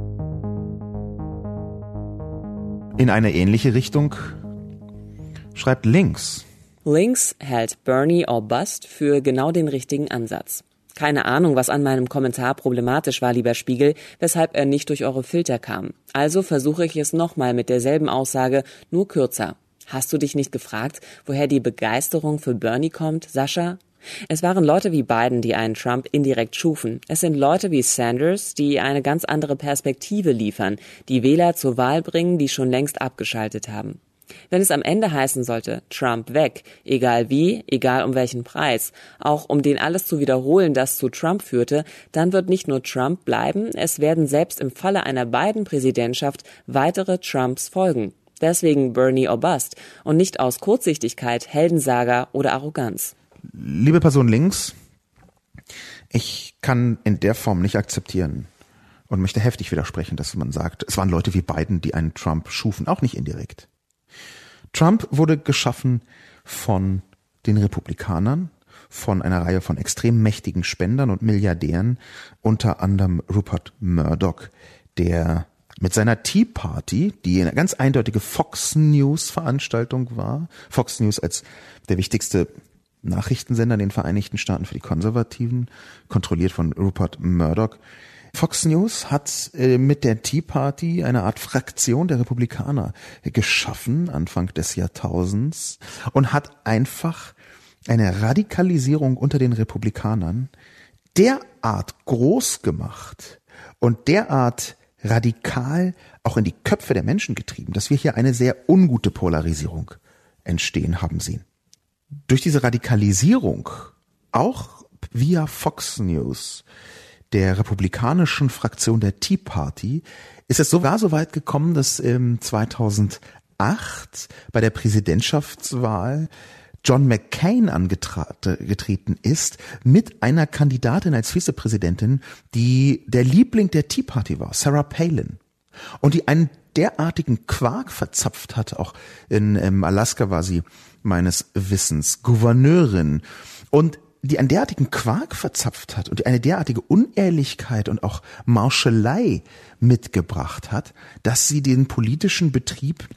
In eine ähnliche Richtung schreibt Links. Links hält Bernie or Bust für genau den richtigen Ansatz. Keine Ahnung, was an meinem Kommentar problematisch war, lieber Spiegel, weshalb er nicht durch eure Filter kam. Also versuche ich es nochmal mit derselben Aussage, nur kürzer. Hast du dich nicht gefragt, woher die Begeisterung für Bernie kommt, Sascha? Es waren Leute wie Biden, die einen Trump indirekt schufen. Es sind Leute wie Sanders, die eine ganz andere Perspektive liefern, die Wähler zur Wahl bringen, die schon längst abgeschaltet haben. Wenn es am Ende heißen sollte, Trump weg, egal wie, egal um welchen Preis, auch um den alles zu wiederholen, das zu Trump führte, dann wird nicht nur Trump bleiben, es werden selbst im Falle einer Biden-Präsidentschaft weitere Trumps folgen. Deswegen Bernie or Bust und nicht aus Kurzsichtigkeit, Heldensager oder Arroganz. Liebe Person links, ich kann in der Form nicht akzeptieren und möchte heftig widersprechen, dass man sagt, es waren Leute wie Biden, die einen Trump schufen, auch nicht indirekt. Trump wurde geschaffen von den Republikanern, von einer Reihe von extrem mächtigen Spendern und Milliardären, unter anderem Rupert Murdoch, der mit seiner Tea Party, die eine ganz eindeutige Fox News Veranstaltung war. Fox News als der wichtigste Nachrichtensender in den Vereinigten Staaten für die Konservativen, kontrolliert von Rupert Murdoch. Fox News hat äh, mit der Tea Party eine Art Fraktion der Republikaner geschaffen, Anfang des Jahrtausends, und hat einfach eine Radikalisierung unter den Republikanern derart groß gemacht und derart radikal auch in die Köpfe der Menschen getrieben, dass wir hier eine sehr ungute Polarisierung entstehen haben sehen. Durch diese Radikalisierung, auch via Fox News, der republikanischen Fraktion der Tea Party, ist es sogar so weit gekommen, dass im 2008 bei der Präsidentschaftswahl John McCain angetreten ist mit einer Kandidatin als Vizepräsidentin, die der Liebling der Tea Party war, Sarah Palin. Und die einen derartigen Quark verzapft hat, auch in ähm, Alaska war sie meines Wissens Gouverneurin und die einen derartigen Quark verzapft hat und eine derartige Unehrlichkeit und auch Marschelei mitgebracht hat, dass sie den politischen Betrieb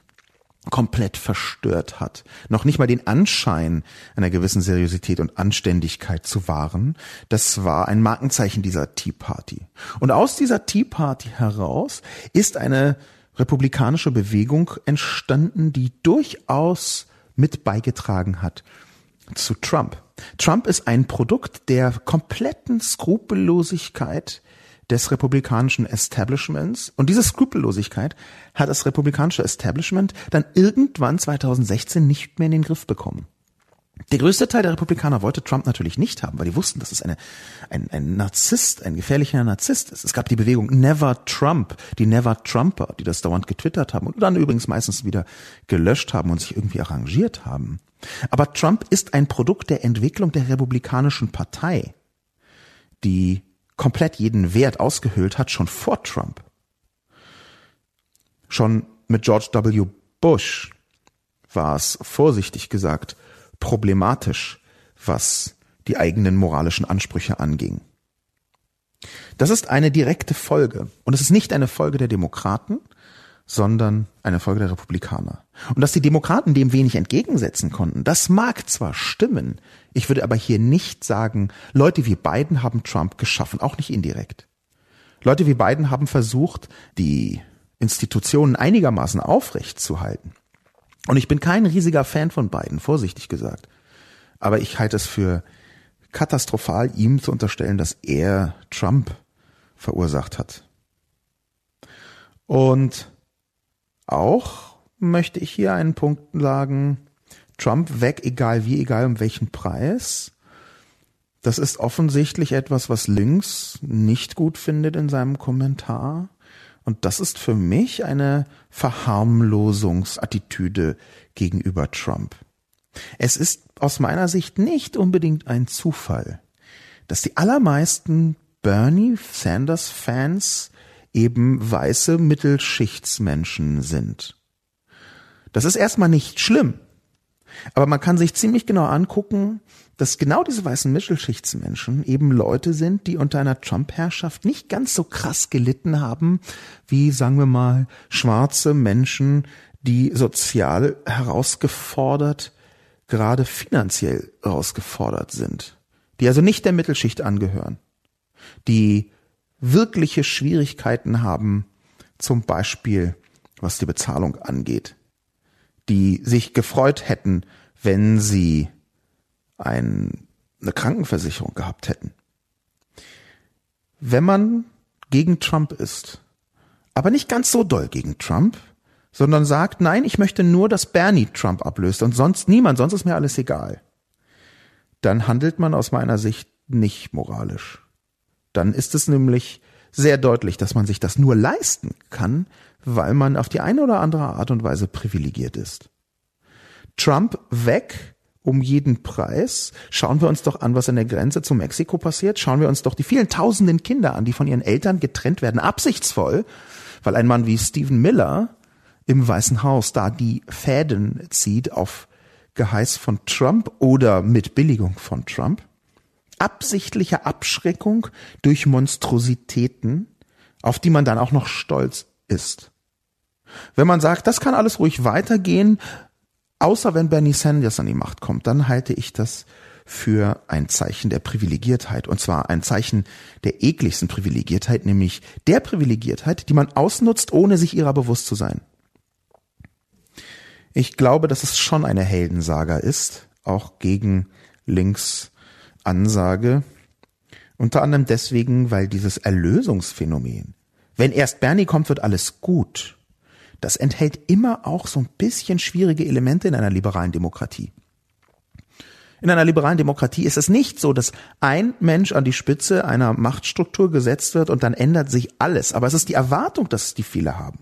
komplett verstört hat. Noch nicht mal den Anschein einer gewissen Seriosität und Anständigkeit zu wahren. Das war ein Markenzeichen dieser Tea Party. Und aus dieser Tea Party heraus ist eine republikanische Bewegung entstanden, die durchaus mit beigetragen hat zu Trump. Trump ist ein Produkt der kompletten Skrupellosigkeit des republikanischen Establishments. Und diese Skrupellosigkeit hat das republikanische Establishment dann irgendwann 2016 nicht mehr in den Griff bekommen. Der größte Teil der Republikaner wollte Trump natürlich nicht haben, weil die wussten, dass es eine, ein, ein Narzisst, ein gefährlicher Narzisst ist. Es gab die Bewegung Never Trump, die Never Trumper, die das dauernd getwittert haben und dann übrigens meistens wieder gelöscht haben und sich irgendwie arrangiert haben. Aber Trump ist ein Produkt der Entwicklung der Republikanischen Partei, die komplett jeden Wert ausgehöhlt hat, schon vor Trump. Schon mit George W. Bush war es, vorsichtig gesagt, problematisch, was die eigenen moralischen Ansprüche anging. Das ist eine direkte Folge. Und es ist nicht eine Folge der Demokraten, sondern eine Folge der Republikaner. Und dass die Demokraten dem wenig entgegensetzen konnten, das mag zwar stimmen, ich würde aber hier nicht sagen, Leute wie Biden haben Trump geschaffen, auch nicht indirekt. Leute wie Biden haben versucht, die Institutionen einigermaßen aufrecht zu halten. Und ich bin kein riesiger Fan von Biden, vorsichtig gesagt. Aber ich halte es für katastrophal, ihm zu unterstellen, dass er Trump verursacht hat. Und auch möchte ich hier einen Punkt sagen, Trump weg, egal wie, egal um welchen Preis. Das ist offensichtlich etwas, was links nicht gut findet in seinem Kommentar. Und das ist für mich eine Verharmlosungsattitüde gegenüber Trump. Es ist aus meiner Sicht nicht unbedingt ein Zufall, dass die allermeisten Bernie Sanders Fans eben weiße Mittelschichtsmenschen sind. Das ist erstmal nicht schlimm, aber man kann sich ziemlich genau angucken, dass genau diese weißen Mittelschichtsmenschen eben Leute sind, die unter einer Trump-Herrschaft nicht ganz so krass gelitten haben, wie, sagen wir mal, schwarze Menschen, die sozial herausgefordert, gerade finanziell herausgefordert sind, die also nicht der Mittelschicht angehören, die wirkliche Schwierigkeiten haben, zum Beispiel was die Bezahlung angeht, die sich gefreut hätten, wenn sie ein, eine Krankenversicherung gehabt hätten. Wenn man gegen Trump ist, aber nicht ganz so doll gegen Trump, sondern sagt, nein, ich möchte nur, dass Bernie Trump ablöst und sonst niemand, sonst ist mir alles egal, dann handelt man aus meiner Sicht nicht moralisch. Dann ist es nämlich sehr deutlich, dass man sich das nur leisten kann, weil man auf die eine oder andere Art und Weise privilegiert ist. Trump weg um jeden Preis. Schauen wir uns doch an, was an der Grenze zu Mexiko passiert. Schauen wir uns doch die vielen tausenden Kinder an, die von ihren Eltern getrennt werden, absichtsvoll, weil ein Mann wie Stephen Miller im Weißen Haus da die Fäden zieht auf Geheiß von Trump oder mit Billigung von Trump. Absichtliche Abschreckung durch Monstrositäten, auf die man dann auch noch stolz ist. Wenn man sagt, das kann alles ruhig weitergehen, Außer wenn Bernie Sanders an die Macht kommt, dann halte ich das für ein Zeichen der Privilegiertheit. Und zwar ein Zeichen der ekligsten Privilegiertheit, nämlich der Privilegiertheit, die man ausnutzt, ohne sich ihrer bewusst zu sein. Ich glaube, dass es schon eine Heldensaga ist, auch gegen links Ansage. Unter anderem deswegen, weil dieses Erlösungsphänomen, wenn erst Bernie kommt, wird alles gut, das enthält immer auch so ein bisschen schwierige Elemente in einer liberalen Demokratie. In einer liberalen Demokratie ist es nicht so, dass ein Mensch an die Spitze einer Machtstruktur gesetzt wird und dann ändert sich alles. Aber es ist die Erwartung, dass die viele haben.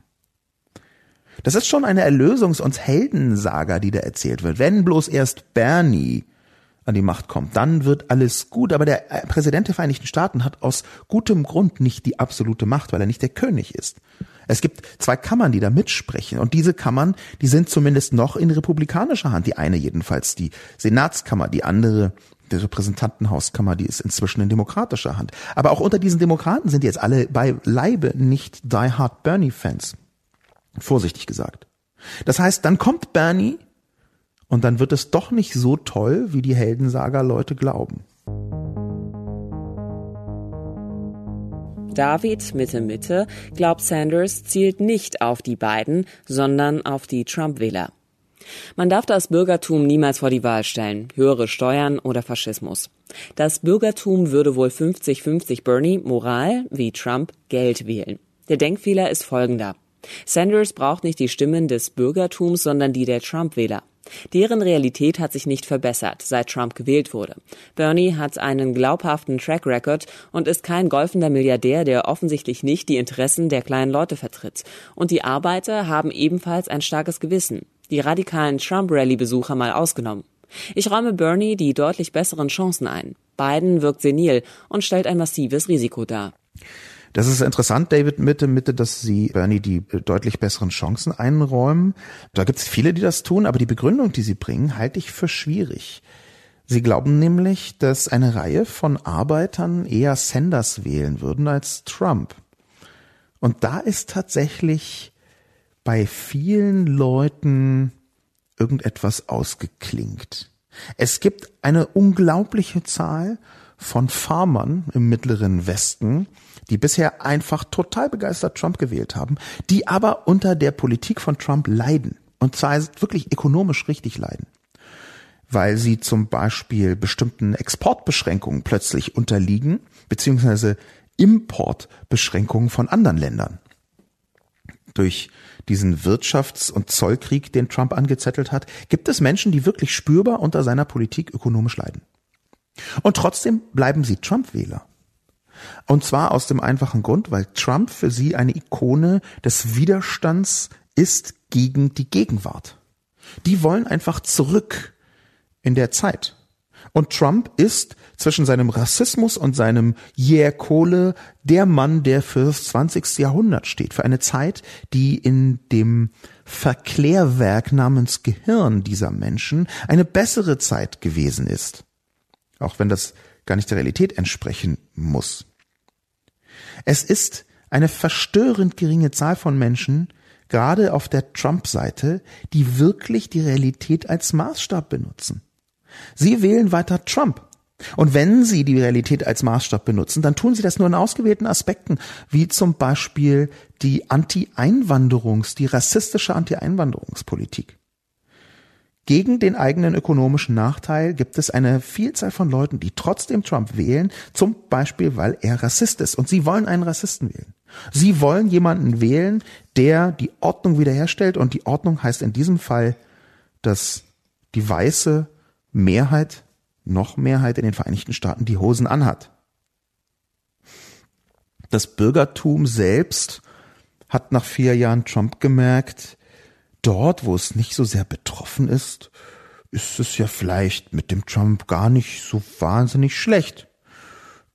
Das ist schon eine Erlösungs- und Heldensaga, die da erzählt wird. Wenn bloß erst Bernie an die Macht kommt, dann wird alles gut. Aber der Präsident der Vereinigten Staaten hat aus gutem Grund nicht die absolute Macht, weil er nicht der König ist. Es gibt zwei Kammern, die da mitsprechen. Und diese Kammern, die sind zumindest noch in republikanischer Hand. Die eine jedenfalls die Senatskammer, die andere die Repräsentantenhauskammer, die ist inzwischen in demokratischer Hand. Aber auch unter diesen Demokraten sind jetzt alle bei Leibe nicht Die Hard Bernie Fans. Vorsichtig gesagt. Das heißt, dann kommt Bernie und dann wird es doch nicht so toll, wie die Heldensaga-Leute glauben. David Mitte Mitte glaubt Sanders zielt nicht auf die beiden, sondern auf die Trump-Wähler. Man darf das Bürgertum niemals vor die Wahl stellen, höhere Steuern oder Faschismus. Das Bürgertum würde wohl 50-50 Bernie, Moral, wie Trump, Geld wählen. Der Denkfehler ist folgender. Sanders braucht nicht die Stimmen des Bürgertums, sondern die der Trump-Wähler. Deren Realität hat sich nicht verbessert, seit Trump gewählt wurde. Bernie hat einen glaubhaften Track Record und ist kein golfender Milliardär, der offensichtlich nicht die Interessen der kleinen Leute vertritt. Und die Arbeiter haben ebenfalls ein starkes Gewissen. Die radikalen Trump-Rally-Besucher mal ausgenommen. Ich räume Bernie die deutlich besseren Chancen ein. Biden wirkt senil und stellt ein massives Risiko dar. Das ist interessant, David, Mitte, Mitte, dass Sie Bernie die deutlich besseren Chancen einräumen. Da gibt es viele, die das tun, aber die Begründung, die Sie bringen, halte ich für schwierig. Sie glauben nämlich, dass eine Reihe von Arbeitern eher Sanders wählen würden als Trump. Und da ist tatsächlich bei vielen Leuten irgendetwas ausgeklingt. Es gibt eine unglaubliche Zahl von Farmern im mittleren Westen, die bisher einfach total begeistert Trump gewählt haben, die aber unter der Politik von Trump leiden. Und zwar wirklich ökonomisch richtig leiden. Weil sie zum Beispiel bestimmten Exportbeschränkungen plötzlich unterliegen, beziehungsweise Importbeschränkungen von anderen Ländern. Durch diesen Wirtschafts- und Zollkrieg, den Trump angezettelt hat, gibt es Menschen, die wirklich spürbar unter seiner Politik ökonomisch leiden. Und trotzdem bleiben sie Trump-Wähler. Und zwar aus dem einfachen Grund, weil Trump für sie eine Ikone des Widerstands ist gegen die Gegenwart. Die wollen einfach zurück in der Zeit. Und Trump ist zwischen seinem Rassismus und seinem Yeah Kohle der Mann, der fürs 20. Jahrhundert steht, für eine Zeit, die in dem Verklärwerk namens Gehirn dieser Menschen eine bessere Zeit gewesen ist. Auch wenn das gar nicht der Realität entsprechen muss. Es ist eine verstörend geringe Zahl von Menschen, gerade auf der Trump-Seite, die wirklich die Realität als Maßstab benutzen. Sie wählen weiter Trump. Und wenn Sie die Realität als Maßstab benutzen, dann tun Sie das nur in ausgewählten Aspekten, wie zum Beispiel die Anti-Einwanderungs-, die rassistische Anti-Einwanderungspolitik. Gegen den eigenen ökonomischen Nachteil gibt es eine Vielzahl von Leuten, die trotzdem Trump wählen, zum Beispiel weil er Rassist ist. Und sie wollen einen Rassisten wählen. Sie wollen jemanden wählen, der die Ordnung wiederherstellt. Und die Ordnung heißt in diesem Fall, dass die weiße Mehrheit, noch Mehrheit in den Vereinigten Staaten die Hosen anhat. Das Bürgertum selbst hat nach vier Jahren Trump gemerkt, dort, wo es nicht so sehr betroffen ist, ist es ja vielleicht mit dem Trump gar nicht so wahnsinnig schlecht.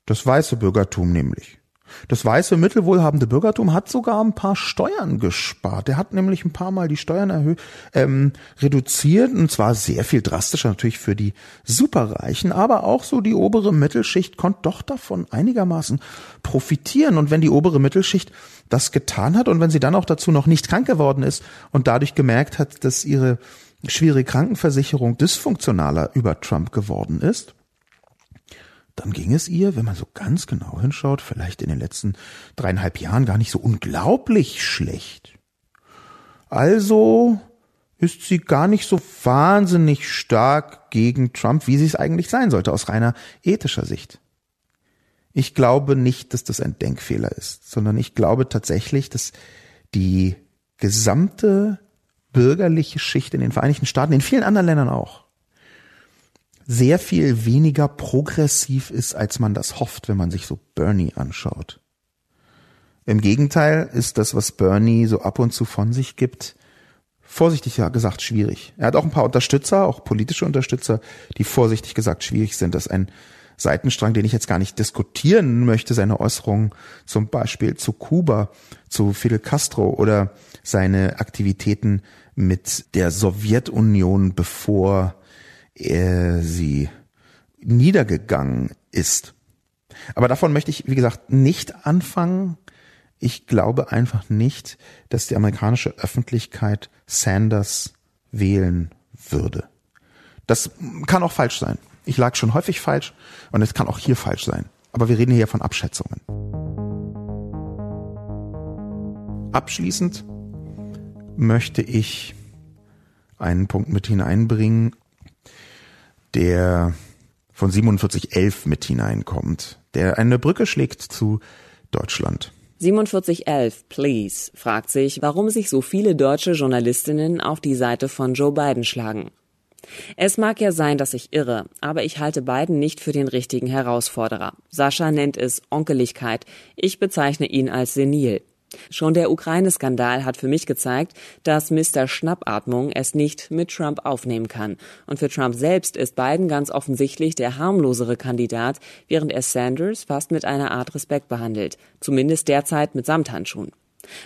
Das weiße Bürgertum nämlich. Das weiße mittelwohlhabende Bürgertum hat sogar ein paar Steuern gespart. Der hat nämlich ein paar Mal die Steuern erhöht, ähm, reduziert und zwar sehr viel drastischer natürlich für die Superreichen, aber auch so die obere Mittelschicht konnte doch davon einigermaßen profitieren. Und wenn die obere Mittelschicht das getan hat und wenn sie dann auch dazu noch nicht krank geworden ist und dadurch gemerkt hat, dass ihre schwierige Krankenversicherung dysfunktionaler über Trump geworden ist, dann ging es ihr, wenn man so ganz genau hinschaut, vielleicht in den letzten dreieinhalb Jahren gar nicht so unglaublich schlecht. Also ist sie gar nicht so wahnsinnig stark gegen Trump, wie sie es eigentlich sein sollte, aus reiner ethischer Sicht. Ich glaube nicht, dass das ein Denkfehler ist, sondern ich glaube tatsächlich, dass die gesamte bürgerliche Schicht in den Vereinigten Staaten, in vielen anderen Ländern auch, sehr viel weniger progressiv ist, als man das hofft, wenn man sich so Bernie anschaut. Im Gegenteil ist das, was Bernie so ab und zu von sich gibt, vorsichtig gesagt schwierig. Er hat auch ein paar Unterstützer, auch politische Unterstützer, die vorsichtig gesagt schwierig sind. Das ist ein Seitenstrang, den ich jetzt gar nicht diskutieren möchte, seine Äußerungen zum Beispiel zu Kuba, zu Fidel Castro oder seine Aktivitäten mit der Sowjetunion, bevor er sie niedergegangen ist. Aber davon möchte ich, wie gesagt, nicht anfangen. Ich glaube einfach nicht, dass die amerikanische Öffentlichkeit Sanders wählen würde. Das kann auch falsch sein. Ich lag schon häufig falsch und es kann auch hier falsch sein. Aber wir reden hier von Abschätzungen. Abschließend möchte ich einen Punkt mit hineinbringen, der von 4711 mit hineinkommt, der eine Brücke schlägt zu Deutschland. 4711, please, fragt sich, warum sich so viele deutsche Journalistinnen auf die Seite von Joe Biden schlagen. Es mag ja sein, dass ich irre, aber ich halte Biden nicht für den richtigen Herausforderer. Sascha nennt es Onkeligkeit. Ich bezeichne ihn als senil. Schon der Ukraine-Skandal hat für mich gezeigt, dass Mr. Schnappatmung es nicht mit Trump aufnehmen kann. Und für Trump selbst ist Biden ganz offensichtlich der harmlosere Kandidat, während er Sanders fast mit einer Art Respekt behandelt. Zumindest derzeit mit Samthandschuhen.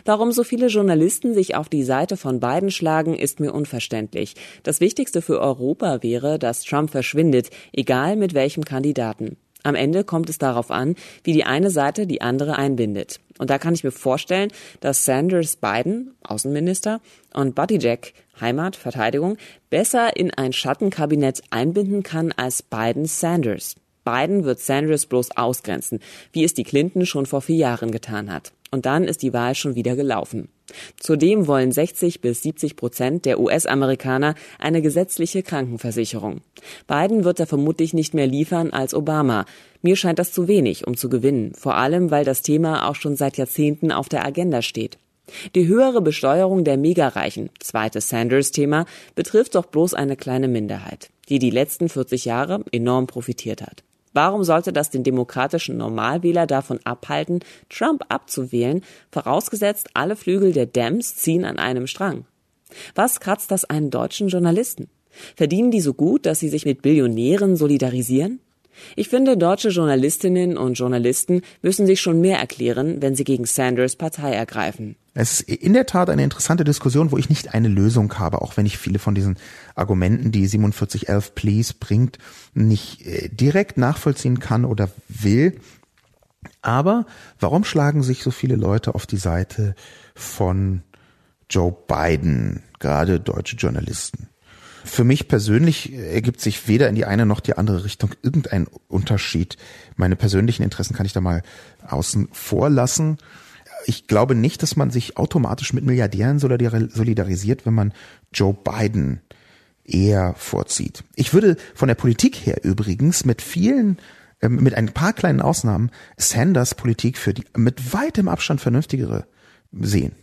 Warum so viele Journalisten sich auf die Seite von Biden schlagen, ist mir unverständlich. Das Wichtigste für Europa wäre, dass Trump verschwindet, egal mit welchem Kandidaten. Am Ende kommt es darauf an, wie die eine Seite die andere einbindet. Und da kann ich mir vorstellen, dass Sanders Biden, Außenminister, und Buttigieg, Heimat, Verteidigung, besser in ein Schattenkabinett einbinden kann als Biden Sanders. Biden wird Sanders bloß ausgrenzen, wie es die Clinton schon vor vier Jahren getan hat. Und dann ist die Wahl schon wieder gelaufen. Zudem wollen 60 bis 70 Prozent der US-Amerikaner eine gesetzliche Krankenversicherung. Biden wird da vermutlich nicht mehr liefern als Obama. Mir scheint das zu wenig, um zu gewinnen, vor allem weil das Thema auch schon seit Jahrzehnten auf der Agenda steht. Die höhere Besteuerung der Megareichen, zweites Sanders-Thema, betrifft doch bloß eine kleine Minderheit, die die letzten 40 Jahre enorm profitiert hat. Warum sollte das den demokratischen Normalwähler davon abhalten, Trump abzuwählen, vorausgesetzt alle Flügel der Dems ziehen an einem Strang? Was kratzt das einen deutschen Journalisten? Verdienen die so gut, dass sie sich mit Billionären solidarisieren? Ich finde, deutsche Journalistinnen und Journalisten müssen sich schon mehr erklären, wenn sie gegen Sanders Partei ergreifen. Es ist in der Tat eine interessante Diskussion, wo ich nicht eine Lösung habe, auch wenn ich viele von diesen Argumenten, die 4711 Please bringt, nicht äh, direkt nachvollziehen kann oder will. Aber warum schlagen sich so viele Leute auf die Seite von Joe Biden, gerade deutsche Journalisten? Für mich persönlich ergibt sich weder in die eine noch die andere Richtung irgendein Unterschied. Meine persönlichen Interessen kann ich da mal außen vor lassen. Ich glaube nicht, dass man sich automatisch mit Milliardären solidarisiert, wenn man Joe Biden eher vorzieht. Ich würde von der Politik her übrigens mit vielen ähm, mit ein paar kleinen Ausnahmen Sanders Politik für die mit weitem Abstand vernünftigere sehen.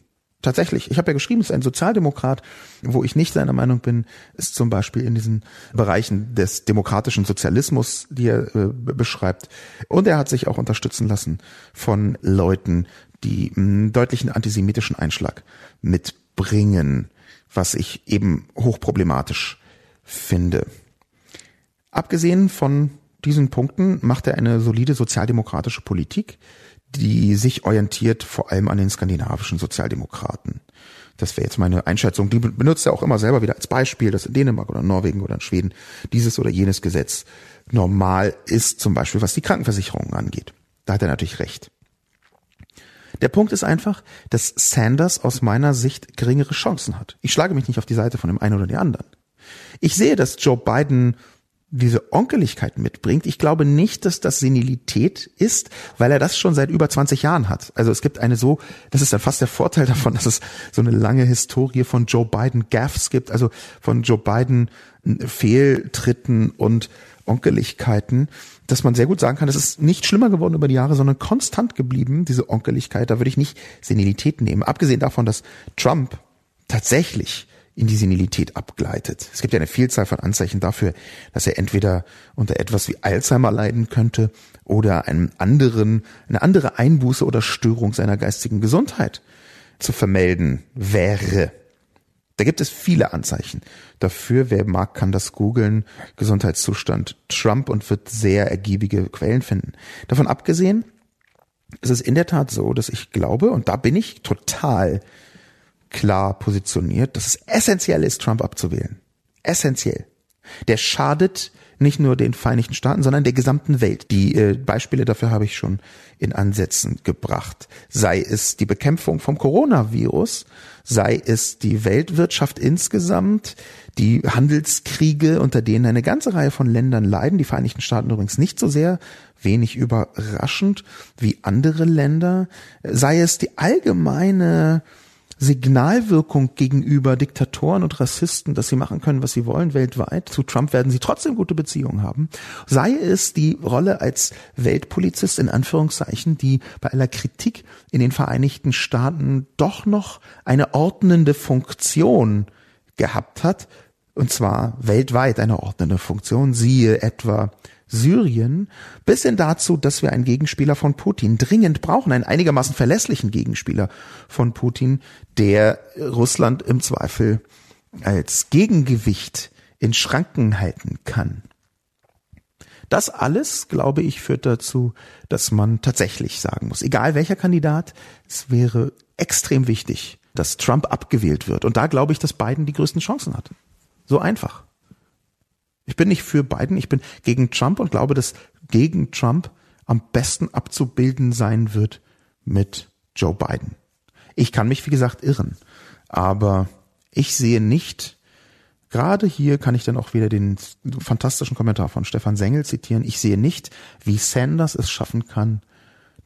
Tatsächlich, ich habe ja geschrieben, es ist ein Sozialdemokrat, wo ich nicht seiner Meinung bin, ist zum Beispiel in diesen Bereichen des demokratischen Sozialismus, die er äh, beschreibt. Und er hat sich auch unterstützen lassen von Leuten, die einen deutlichen antisemitischen Einschlag mitbringen, was ich eben hochproblematisch finde. Abgesehen von diesen Punkten macht er eine solide sozialdemokratische Politik, die sich orientiert vor allem an den skandinavischen Sozialdemokraten. Das wäre jetzt meine Einschätzung. Die benutzt er auch immer selber wieder als Beispiel, dass in Dänemark oder Norwegen oder in Schweden dieses oder jenes Gesetz normal ist, zum Beispiel was die Krankenversicherung angeht. Da hat er natürlich recht. Der Punkt ist einfach, dass Sanders aus meiner Sicht geringere Chancen hat. Ich schlage mich nicht auf die Seite von dem einen oder dem anderen. Ich sehe, dass Joe Biden diese Onkeligkeit mitbringt. Ich glaube nicht, dass das Senilität ist, weil er das schon seit über 20 Jahren hat. Also es gibt eine so, das ist dann fast der Vorteil davon, dass es so eine lange Historie von Joe Biden Gaffs gibt, also von Joe Biden Fehltritten und Onkeligkeiten, dass man sehr gut sagen kann, es ist nicht schlimmer geworden über die Jahre, sondern konstant geblieben, diese Onkeligkeit. Da würde ich nicht Senilität nehmen. Abgesehen davon, dass Trump tatsächlich in die Senilität abgleitet. Es gibt ja eine Vielzahl von Anzeichen dafür, dass er entweder unter etwas wie Alzheimer leiden könnte oder einen anderen, eine andere Einbuße oder Störung seiner geistigen Gesundheit zu vermelden wäre. Da gibt es viele Anzeichen dafür. Wer mag, kann das googeln. Gesundheitszustand Trump und wird sehr ergiebige Quellen finden. Davon abgesehen ist es in der Tat so, dass ich glaube, und da bin ich total klar positioniert, dass es essentiell ist, Trump abzuwählen. Essentiell. Der schadet nicht nur den Vereinigten Staaten, sondern der gesamten Welt. Die äh, Beispiele dafür habe ich schon in Ansätzen gebracht. Sei es die Bekämpfung vom Coronavirus, sei es die Weltwirtschaft insgesamt, die Handelskriege, unter denen eine ganze Reihe von Ländern leiden, die Vereinigten Staaten übrigens nicht so sehr, wenig überraschend wie andere Länder, sei es die allgemeine Signalwirkung gegenüber Diktatoren und Rassisten, dass sie machen können, was sie wollen weltweit. Zu Trump werden sie trotzdem gute Beziehungen haben. Sei es die Rolle als Weltpolizist in Anführungszeichen, die bei aller Kritik in den Vereinigten Staaten doch noch eine ordnende Funktion gehabt hat, Und zwar weltweit eine ordnende Funktion, siehe etwa Syrien, bis hin dazu, dass wir einen Gegenspieler von Putin dringend brauchen, einen einigermaßen verlässlichen Gegenspieler von Putin, der Russland im Zweifel als Gegengewicht in Schranken halten kann. Das alles, glaube ich, führt dazu, dass man tatsächlich sagen muss, egal welcher Kandidat, es wäre extrem wichtig, dass Trump abgewählt wird. Und da glaube ich, dass Biden die größten Chancen hat. So einfach. Ich bin nicht für Biden, ich bin gegen Trump und glaube, dass gegen Trump am besten abzubilden sein wird mit Joe Biden. Ich kann mich, wie gesagt, irren. Aber ich sehe nicht, Gerade hier kann ich dann auch wieder den fantastischen Kommentar von Stefan Sengel zitieren. Ich sehe nicht, wie Sanders es schaffen kann,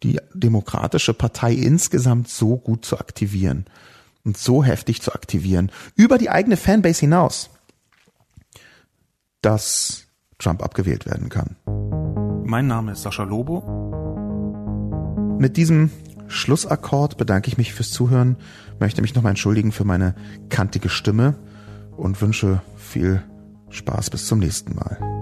die demokratische Partei insgesamt so gut zu aktivieren und so heftig zu aktivieren, über die eigene Fanbase hinaus, dass Trump abgewählt werden kann. Mein Name ist Sascha Lobo. Mit diesem Schlussakkord bedanke ich mich fürs Zuhören, möchte mich nochmal entschuldigen für meine kantige Stimme und wünsche viel Spaß bis zum nächsten Mal.